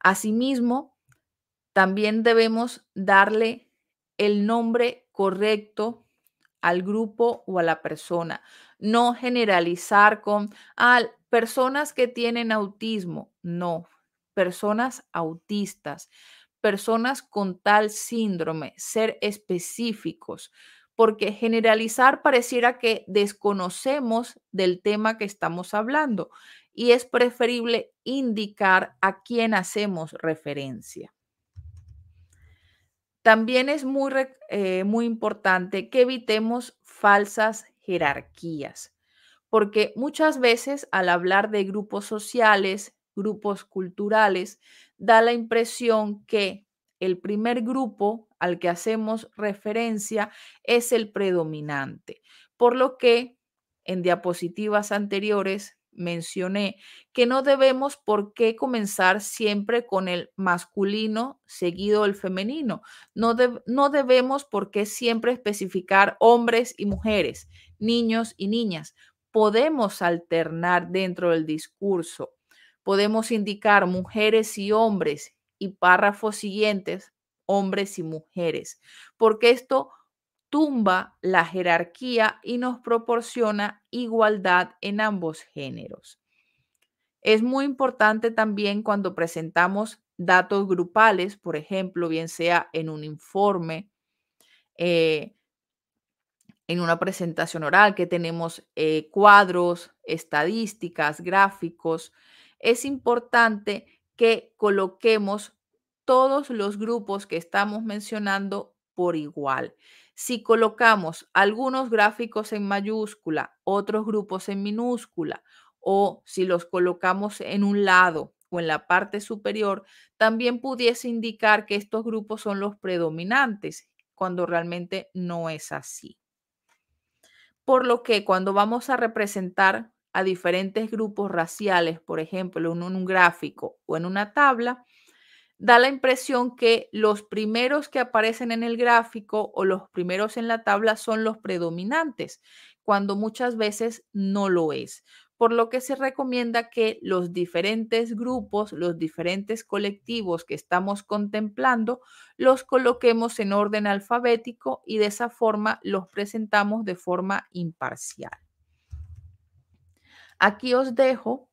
Speaker 2: Asimismo, también debemos darle el nombre correcto al grupo o a la persona. No generalizar con personas que tienen autismo. No, personas autistas, personas con tal síndrome, ser específicos, porque generalizar pareciera que desconocemos del tema que estamos hablando y es preferible indicar a quién hacemos referencia. También es muy, eh, muy importante que evitemos falsas jerarquías, porque muchas veces al hablar de grupos sociales, grupos culturales, da la impresión que el primer grupo al que hacemos referencia es el predominante, por lo que en diapositivas anteriores mencioné que no debemos por qué comenzar siempre con el masculino seguido del femenino. No, no debemos por qué siempre especificar hombres y mujeres, niños y niñas. Podemos alternar dentro del discurso. Podemos indicar mujeres y hombres y párrafos siguientes, hombres y mujeres, porque esto tumba la jerarquía y nos proporciona igualdad en ambos géneros. Es muy importante también cuando presentamos datos grupales, por ejemplo, bien sea en un informe, eh, en una presentación oral que tenemos eh, cuadros, estadísticas, gráficos, es importante que coloquemos todos los grupos que estamos mencionando por igual. Si colocamos algunos gráficos en mayúscula, otros grupos en minúscula, o si los colocamos en un lado o en la parte superior, también pudiese indicar que estos grupos son los predominantes, cuando realmente no es así. Por lo que cuando vamos a representar a diferentes grupos raciales, por ejemplo, en un gráfico o en una tabla, da la impresión que los primeros que aparecen en el gráfico o los primeros en la tabla son los predominantes, cuando muchas veces no lo es. Por lo que se recomienda que los diferentes grupos, los diferentes colectivos que estamos contemplando, los coloquemos en orden alfabético y de esa forma los presentamos de forma imparcial. Aquí os dejo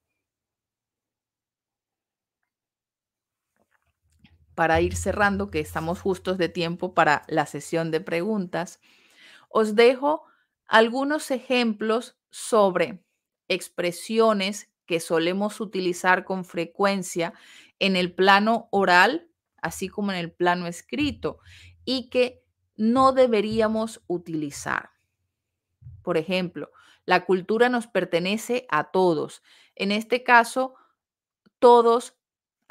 Speaker 2: para ir cerrando, que estamos justos de tiempo para la sesión de preguntas, os dejo algunos ejemplos sobre expresiones que solemos utilizar con frecuencia en el plano oral, así como en el plano escrito, y que no deberíamos utilizar. Por ejemplo, la cultura nos pertenece a todos. En este caso, todos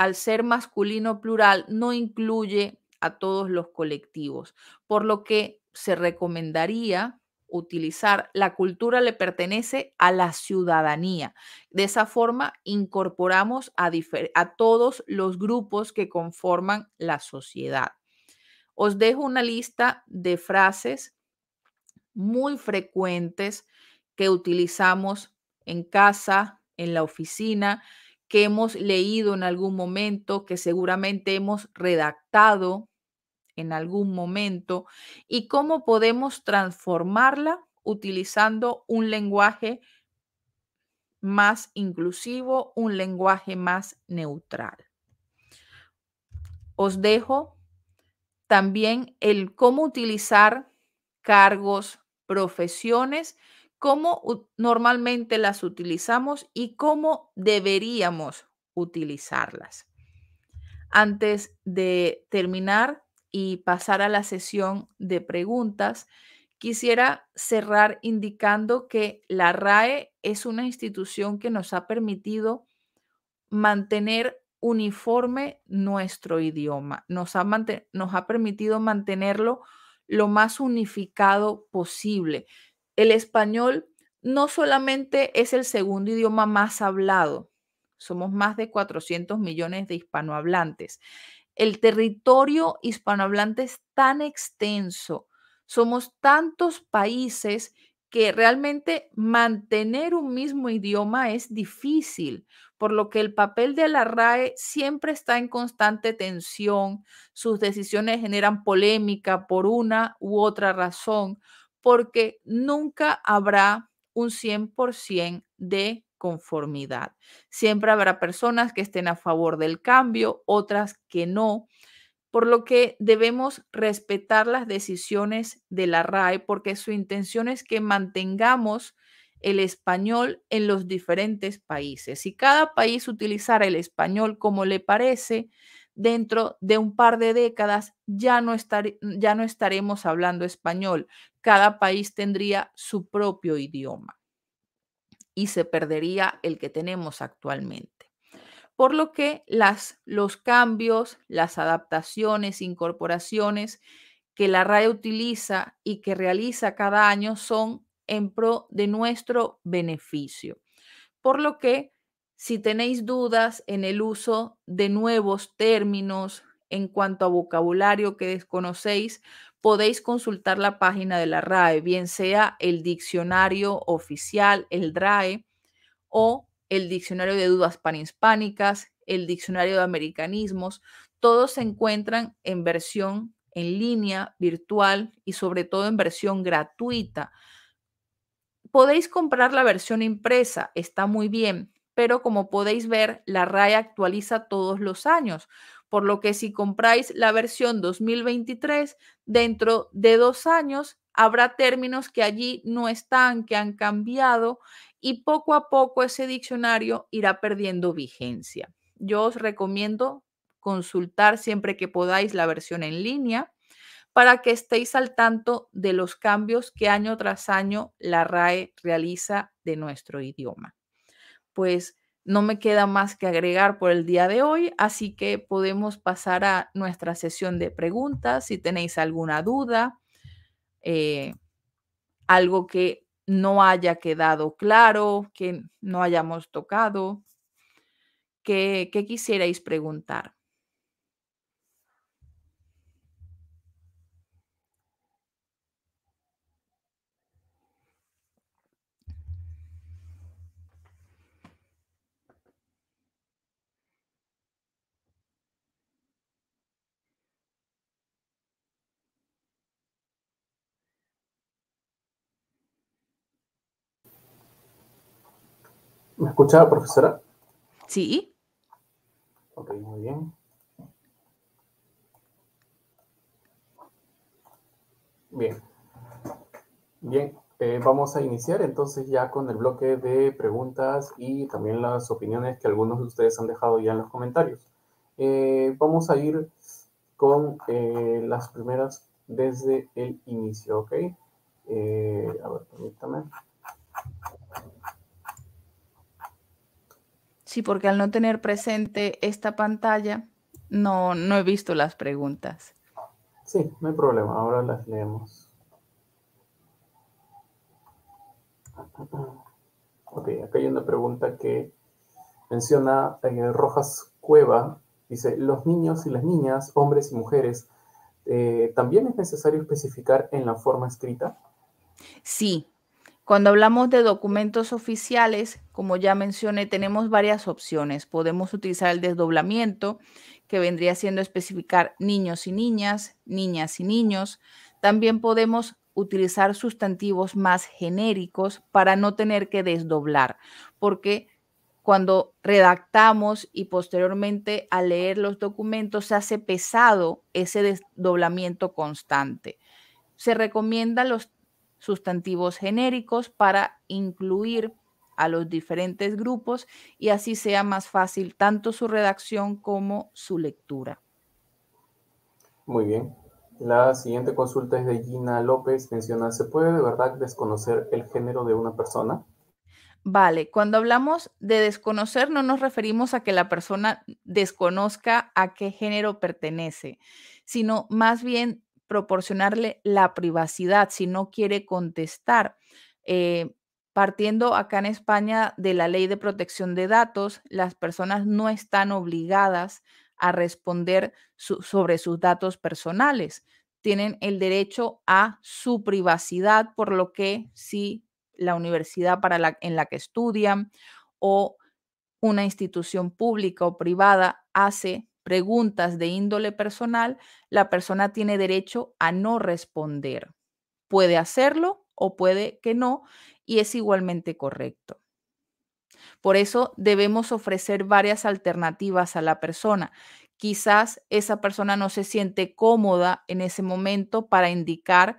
Speaker 2: al ser masculino plural no incluye a todos los colectivos, por lo que se recomendaría utilizar la cultura le pertenece a la ciudadanía. De esa forma incorporamos a, a todos los grupos que conforman la sociedad. Os dejo una lista de frases muy frecuentes que utilizamos en casa, en la oficina, que hemos leído en algún momento, que seguramente hemos redactado en algún momento y cómo podemos transformarla utilizando un lenguaje más inclusivo, un lenguaje más neutral. Os dejo también el cómo utilizar cargos, profesiones, cómo normalmente las utilizamos y cómo deberíamos utilizarlas. Antes de terminar, y pasar a la sesión de preguntas, quisiera cerrar indicando que la RAE es una institución que nos ha permitido mantener uniforme nuestro idioma, nos ha, nos ha permitido mantenerlo lo más unificado posible. El español no solamente es el segundo idioma más hablado, somos más de 400 millones de hispanohablantes. El territorio hispanohablante es tan extenso, somos tantos países que realmente mantener un mismo idioma es difícil, por lo que el papel de la RAE siempre está en constante tensión, sus decisiones generan polémica por una u otra razón, porque nunca habrá un 100% de conformidad. Siempre habrá personas que estén a favor del cambio, otras que no, por lo que debemos respetar las decisiones de la RAE porque su intención es que mantengamos el español en los diferentes países. Si cada país utilizara el español como le parece, dentro de un par de décadas ya no, ya no estaremos hablando español. Cada país tendría su propio idioma y se perdería el que tenemos actualmente. Por lo que los cambios, las adaptaciones, incorporaciones que la RAE utiliza y que realiza cada año son en pro de nuestro beneficio. Por lo que si tenéis dudas en el uso de nuevos términos en cuanto a vocabulario que desconocéis, podéis consultar la página de la RAE, bien sea el diccionario oficial, el DRAE, o el diccionario de dudas panhispánicas, el diccionario de americanismos, todos se encuentran en versión en línea, virtual y sobre todo en versión gratuita. Podéis comprar la versión impresa, está muy bien, pero como podéis ver, la RAE actualiza todos los años por lo que si compráis la versión 2023, dentro de dos años habrá términos que allí no están, que han cambiado y poco a poco ese diccionario irá perdiendo vigencia. Yo os recomiendo consultar siempre que podáis la versión en línea para que estéis al tanto de los cambios que año tras año la RAE realiza de nuestro idioma. Pues no me queda más que agregar por el día de hoy, así que podemos pasar a nuestra sesión de preguntas. Si tenéis alguna duda, eh, algo que no haya quedado claro, que no hayamos tocado, que, que quisierais preguntar.
Speaker 1: ¿Me escucha, profesora?
Speaker 2: Sí.
Speaker 1: Ok, muy bien. Bien. Bien, eh, vamos a iniciar entonces ya con el bloque de preguntas y también las opiniones que algunos de ustedes han dejado ya en los comentarios. Eh, vamos a ir con eh, las primeras desde el inicio, ¿ok? a ver, permítame.
Speaker 2: Sí, porque al no tener presente esta pantalla, no, no he visto las preguntas.
Speaker 1: Sí, no hay problema, ahora las leemos. Ok, acá hay una pregunta que menciona eh, Rojas Cueva. Dice, los niños y las niñas, hombres y mujeres, eh, ¿también es necesario especificar en la forma escrita?
Speaker 2: Sí. Cuando hablamos de documentos oficiales, como ya mencioné, tenemos varias opciones. Podemos utilizar el desdoblamiento, que vendría siendo especificar niños y niñas, niñas y niños. También podemos utilizar sustantivos más genéricos para no tener que desdoblar, porque cuando redactamos y posteriormente al leer los documentos se hace pesado ese desdoblamiento constante. Se recomienda los sustantivos genéricos para incluir a los diferentes grupos y así sea más fácil tanto su redacción como su lectura.
Speaker 1: Muy bien. La siguiente consulta es de Gina López. Menciona, ¿se puede de verdad desconocer el género de una persona?
Speaker 2: Vale, cuando hablamos de desconocer no nos referimos a que la persona desconozca a qué género pertenece, sino más bien proporcionarle la privacidad si no quiere contestar. Eh, partiendo acá en España de la ley de protección de datos, las personas no están obligadas a responder sobre sus datos personales. Tienen el derecho a su privacidad, por lo que si la universidad en la que estudian o una institución pública o privada hace preguntas de índole personal, la persona tiene derecho a no responder. Puede hacerlo o puede que no, y es igualmente correcto. Por eso debemos ofrecer varias alternativas a la persona. Quizás esa persona no se siente cómoda en ese momento para indicar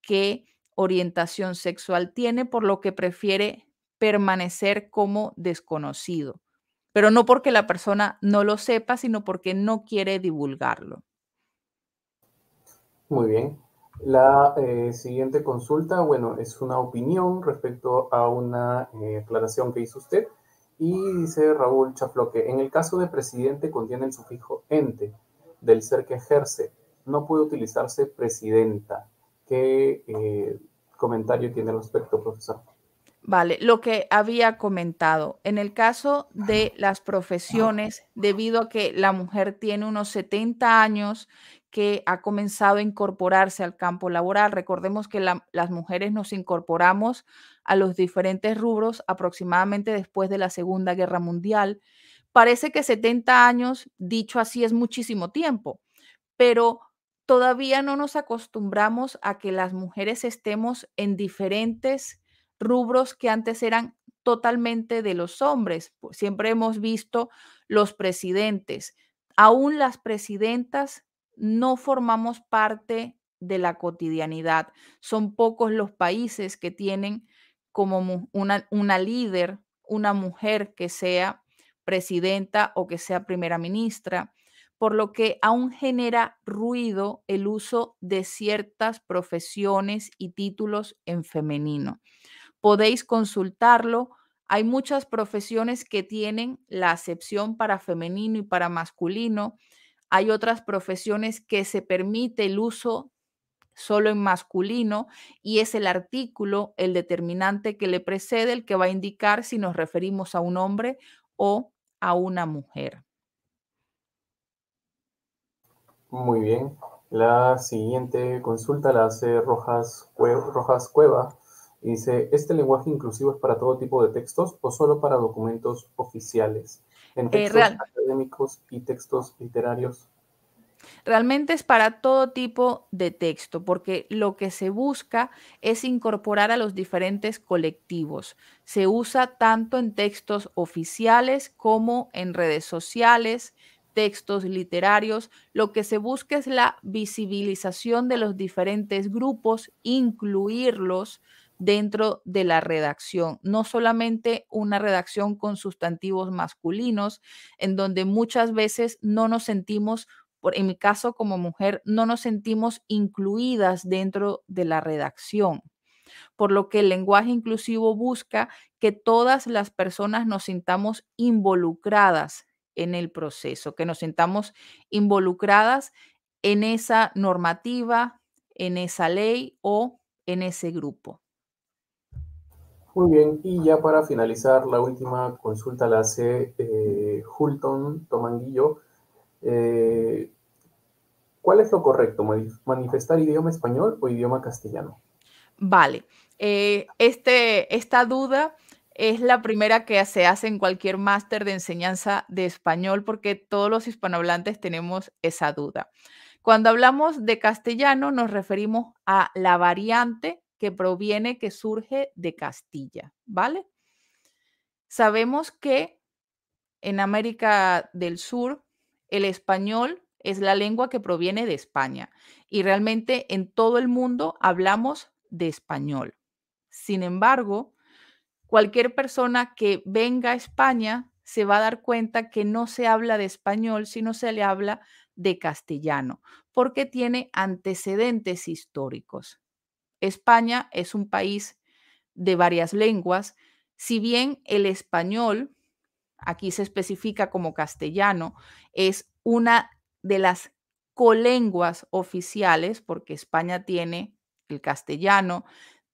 Speaker 2: qué orientación sexual tiene, por lo que prefiere permanecer como desconocido. Pero no porque la persona no lo sepa, sino porque no quiere divulgarlo.
Speaker 1: Muy bien. La eh, siguiente consulta, bueno, es una opinión respecto a una eh, aclaración que hizo usted. Y dice Raúl Chafloque, en el caso de presidente contiene el sufijo ente del ser que ejerce. No puede utilizarse presidenta. ¿Qué eh, comentario tiene al respecto, profesor?
Speaker 2: Vale, lo que había comentado, en el caso de las profesiones, debido a que la mujer tiene unos 70 años que ha comenzado a incorporarse al campo laboral, recordemos que las mujeres nos incorporamos a los diferentes rubros aproximadamente después de la Segunda Guerra Mundial. Parece que 70 años, dicho así, es muchísimo tiempo, pero todavía no nos acostumbramos a que las mujeres estemos en diferentes rubros que antes eran totalmente de los hombres. Siempre hemos visto los presidentes. Aún las presidentas no formamos parte de la cotidianidad. Son pocos los países que tienen como una, líder, una mujer que sea presidenta o que sea primera ministra, por lo que aún genera ruido el uso de ciertas profesiones y títulos en femenino. Podéis consultarlo. Hay muchas profesiones que tienen la acepción para femenino y para masculino. Hay otras profesiones que se permite el uso solo en masculino y es el artículo, el determinante que le precede, el que va a indicar si nos referimos a un hombre o a una mujer.
Speaker 1: Muy bien. La siguiente consulta la hace Rojas, Rojas Cueva. Dice, ¿este lenguaje inclusivo es para todo tipo de textos o solo para documentos oficiales? En eh, textos académicos y textos literarios.
Speaker 2: Realmente es para todo tipo de texto, porque lo que se busca es incorporar a los diferentes colectivos. Se usa tanto en textos oficiales como en redes sociales, textos literarios. Lo que se busca es la visibilización de los diferentes grupos, incluirlos dentro de la redacción, no solamente una redacción con sustantivos masculinos, en donde muchas veces no nos sentimos en mi caso como mujer, no nos sentimos incluidas dentro de la redacción. Por lo que el lenguaje inclusivo busca que todas las personas nos sintamos involucradas en el proceso, que nos sintamos involucradas en esa normativa, en esa ley o en ese grupo.
Speaker 1: Muy bien, y ya para finalizar, la última consulta la hace eh, Hulton Tomanguillo. Eh, ¿Cuál es lo correcto? ¿Manifestar idioma español o idioma castellano?
Speaker 2: Vale, eh, este, esta duda es la primera que se hace en cualquier máster de enseñanza de español porque todos los hispanohablantes tenemos esa duda. Cuando hablamos de castellano nos referimos a la variante que proviene, que surge de Castilla, ¿vale? Sabemos que en América del Sur el español es la lengua que proviene de España y realmente en todo el mundo hablamos de español. Sin embargo, cualquier persona que venga a España se va a dar cuenta que no se habla de español, sino se le habla de castellano, porque tiene antecedentes históricos. España es un país de varias lenguas, si bien el español, aquí se especifica como castellano, es una de las colenguas oficiales, porque España tiene el castellano,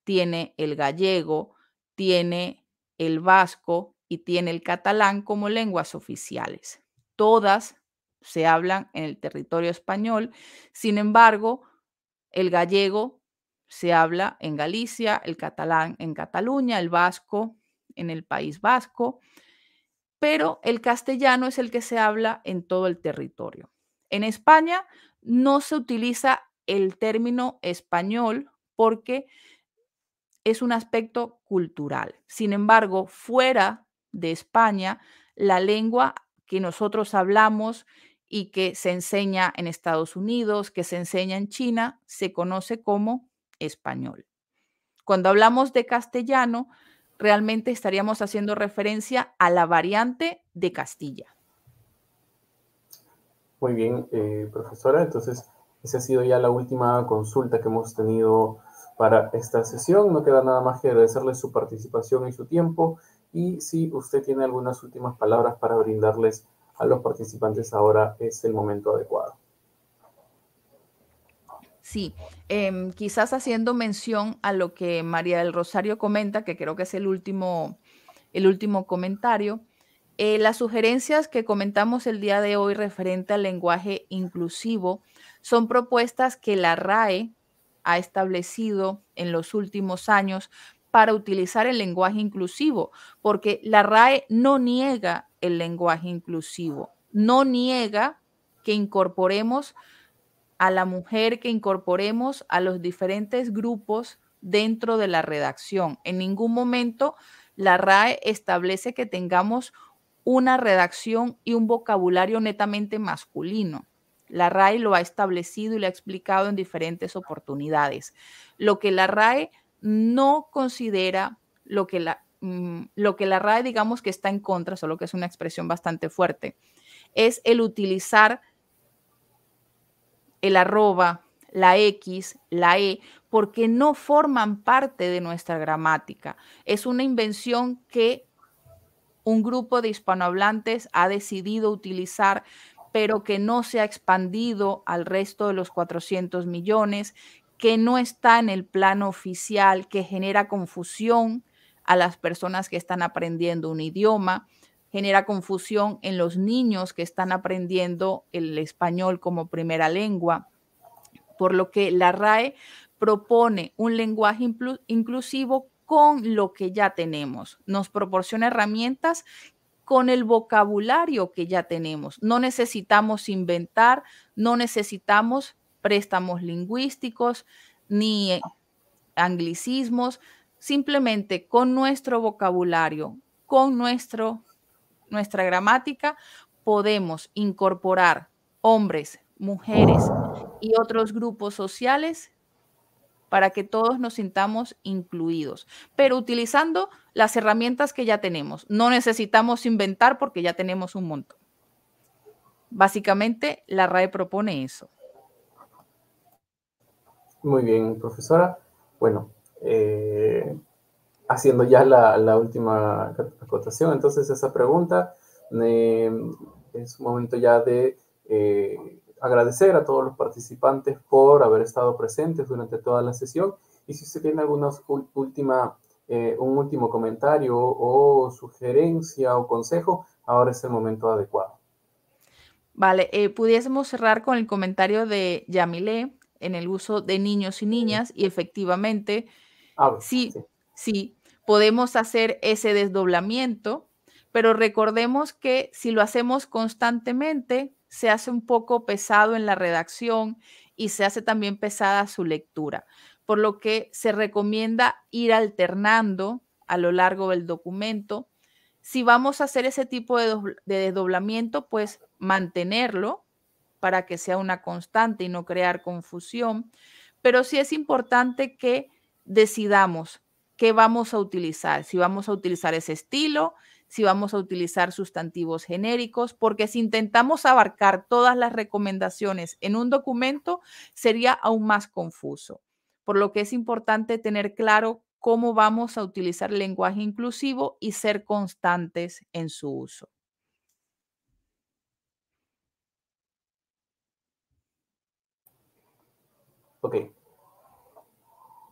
Speaker 2: tiene el gallego, tiene el vasco y tiene el catalán como lenguas oficiales. Todas se hablan en el territorio español, sin embargo, el gallego se habla en Galicia, el catalán en Cataluña, el vasco en el País Vasco, pero el castellano es el que se habla en todo el territorio. En España no se utiliza el término español porque es un aspecto cultural. Sin embargo, fuera de España, la lengua que nosotros hablamos y que se enseña en Estados Unidos, que se enseña en China, se conoce como español. Cuando hablamos de castellano, realmente estaríamos haciendo referencia a la variante de Castilla.
Speaker 1: Muy bien, eh, profesora. Entonces, esa ha sido ya la última consulta que hemos tenido para esta sesión. No queda nada más que agradecerle su participación y su tiempo. Y si usted tiene algunas últimas palabras para brindarles a los participantes, ahora es el momento adecuado.
Speaker 2: Sí, em, quizás haciendo mención a lo que María del Rosario comenta, que creo que es el último, el último comentario. Eh, las sugerencias que comentamos el día de hoy referente al lenguaje inclusivo son propuestas que la RAE ha establecido en los últimos años para utilizar el lenguaje inclusivo, porque la RAE no niega el lenguaje inclusivo, no niega que incorporemos a la mujer que incorporemos a los diferentes grupos dentro de la redacción. En ningún momento la RAE establece que tengamos una redacción y un vocabulario netamente masculino. La RAE lo ha establecido y lo ha explicado en diferentes oportunidades. Lo que la RAE no considera, lo que la, mm, lo que la RAE digamos que está en contra, solo que es una expresión bastante fuerte, es el utilizar el arroba, la X, la E, porque no forman parte de nuestra gramática. Es una invención que un grupo de hispanohablantes ha decidido utilizar, pero que no se ha expandido al resto de los 400 millones, que no está en el plano oficial, que genera confusión a las personas que están aprendiendo un idioma genera confusión en los niños que están aprendiendo el español como primera lengua, por lo que la RAE propone un lenguaje inclusivo con lo que ya tenemos. Nos proporciona herramientas con el vocabulario que ya tenemos. No necesitamos inventar, no necesitamos préstamos lingüísticos ni anglicismos, simplemente con nuestro vocabulario, con nuestro nuestra gramática, podemos incorporar hombres, mujeres y otros grupos sociales para que todos nos sintamos incluidos, pero utilizando las herramientas que ya tenemos. No necesitamos inventar porque ya tenemos un montón. Básicamente, la RAE propone eso.
Speaker 1: Muy bien, profesora. Bueno, eh, haciendo ya la, última acotación, entonces esa pregunta eh, es un momento ya de eh, agradecer a todos los participantes por haber estado presentes durante toda la sesión. Y si usted tiene alguna última, eh, un último comentario o sugerencia o consejo, ahora es el momento adecuado.
Speaker 2: Vale, eh, pudiésemos cerrar con el comentario de Yamile en el uso de niños y niñas y efectivamente,
Speaker 1: ah,
Speaker 2: sí, sí, podemos hacer ese desdoblamiento, pero recordemos que si lo hacemos constantemente, se hace un poco pesado en la redacción y se hace también pesada su lectura, por lo que se recomienda ir alternando a lo largo del documento. Si vamos a hacer ese tipo de, desdoblamiento, pues mantenerlo para que sea una constante y no crear confusión, pero sí es importante que decidamos qué vamos a utilizar, si vamos a utilizar ese estilo, si vamos a utilizar sustantivos genéricos, porque si intentamos abarcar todas las recomendaciones en un documento, sería aún más confuso. Por lo que es importante tener claro cómo vamos a utilizar lenguaje inclusivo y ser constantes en su uso.
Speaker 1: Ok.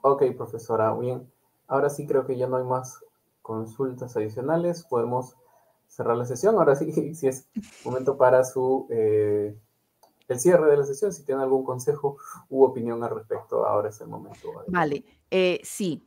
Speaker 1: Ok, profesora. Bien. Ahora sí creo que ya no hay más consultas adicionales, podemos cerrar la sesión. Ahora sí, si es momento para su eh, el cierre de la sesión, si tiene algún consejo u opinión al respecto, ahora es el momento.
Speaker 2: Vale, eh, sí.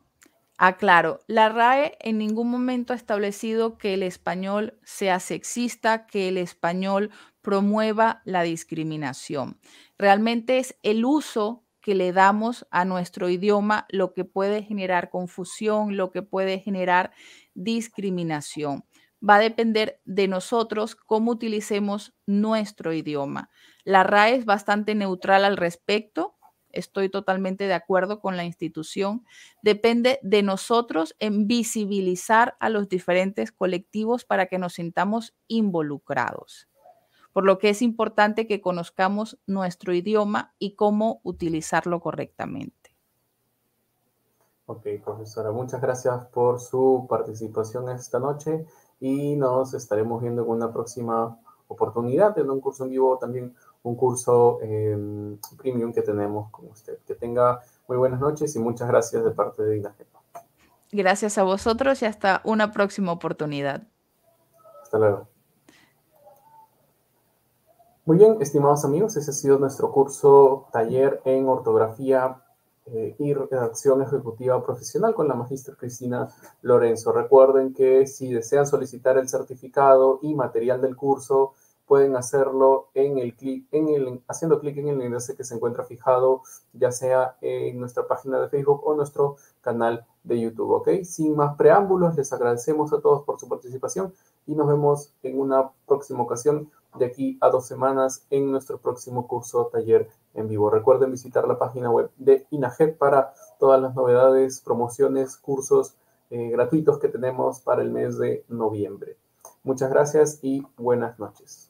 Speaker 2: Aclaro, la RAE en ningún momento ha establecido que el español sea sexista, que el español promueva la discriminación. Realmente es el uso que le damos a nuestro idioma, lo que puede generar confusión, lo que puede generar discriminación. Va a depender de nosotros cómo utilicemos nuestro idioma. La RAE es bastante neutral al respecto. Estoy totalmente de acuerdo con la institución. Depende de nosotros en visibilizar a los diferentes colectivos para que nos sintamos involucrados por lo que es importante que conozcamos nuestro idioma y cómo utilizarlo correctamente.
Speaker 1: Ok, profesora, muchas gracias por su participación esta noche y nos estaremos viendo en una próxima oportunidad en un curso en vivo, también un curso em, premium que tenemos con usted. Que tenga muy buenas noches y muchas gracias de parte de INAGEPA.
Speaker 2: Gracias a vosotros y hasta una próxima oportunidad.
Speaker 1: Hasta luego. Muy bien, estimados amigos, ese ha sido nuestro curso taller en ortografía eh, y redacción ejecutiva profesional con la magistra Cristina Lorenzo. Recuerden que si desean solicitar el certificado y material del curso, pueden hacerlo haciendo clic en el enlace que se encuentra fijado, ya sea en nuestra página de Facebook o nuestro canal de YouTube, ¿ok? Sin más preámbulos, les agradecemos a todos por su participación y nos vemos en una próxima ocasión de aquí a dos semanas en nuestro próximo curso taller en vivo. Recuerden visitar la página web de INAGEP para todas las novedades, promociones, cursos eh, gratuitos que tenemos para el mes de noviembre. Muchas gracias y buenas noches.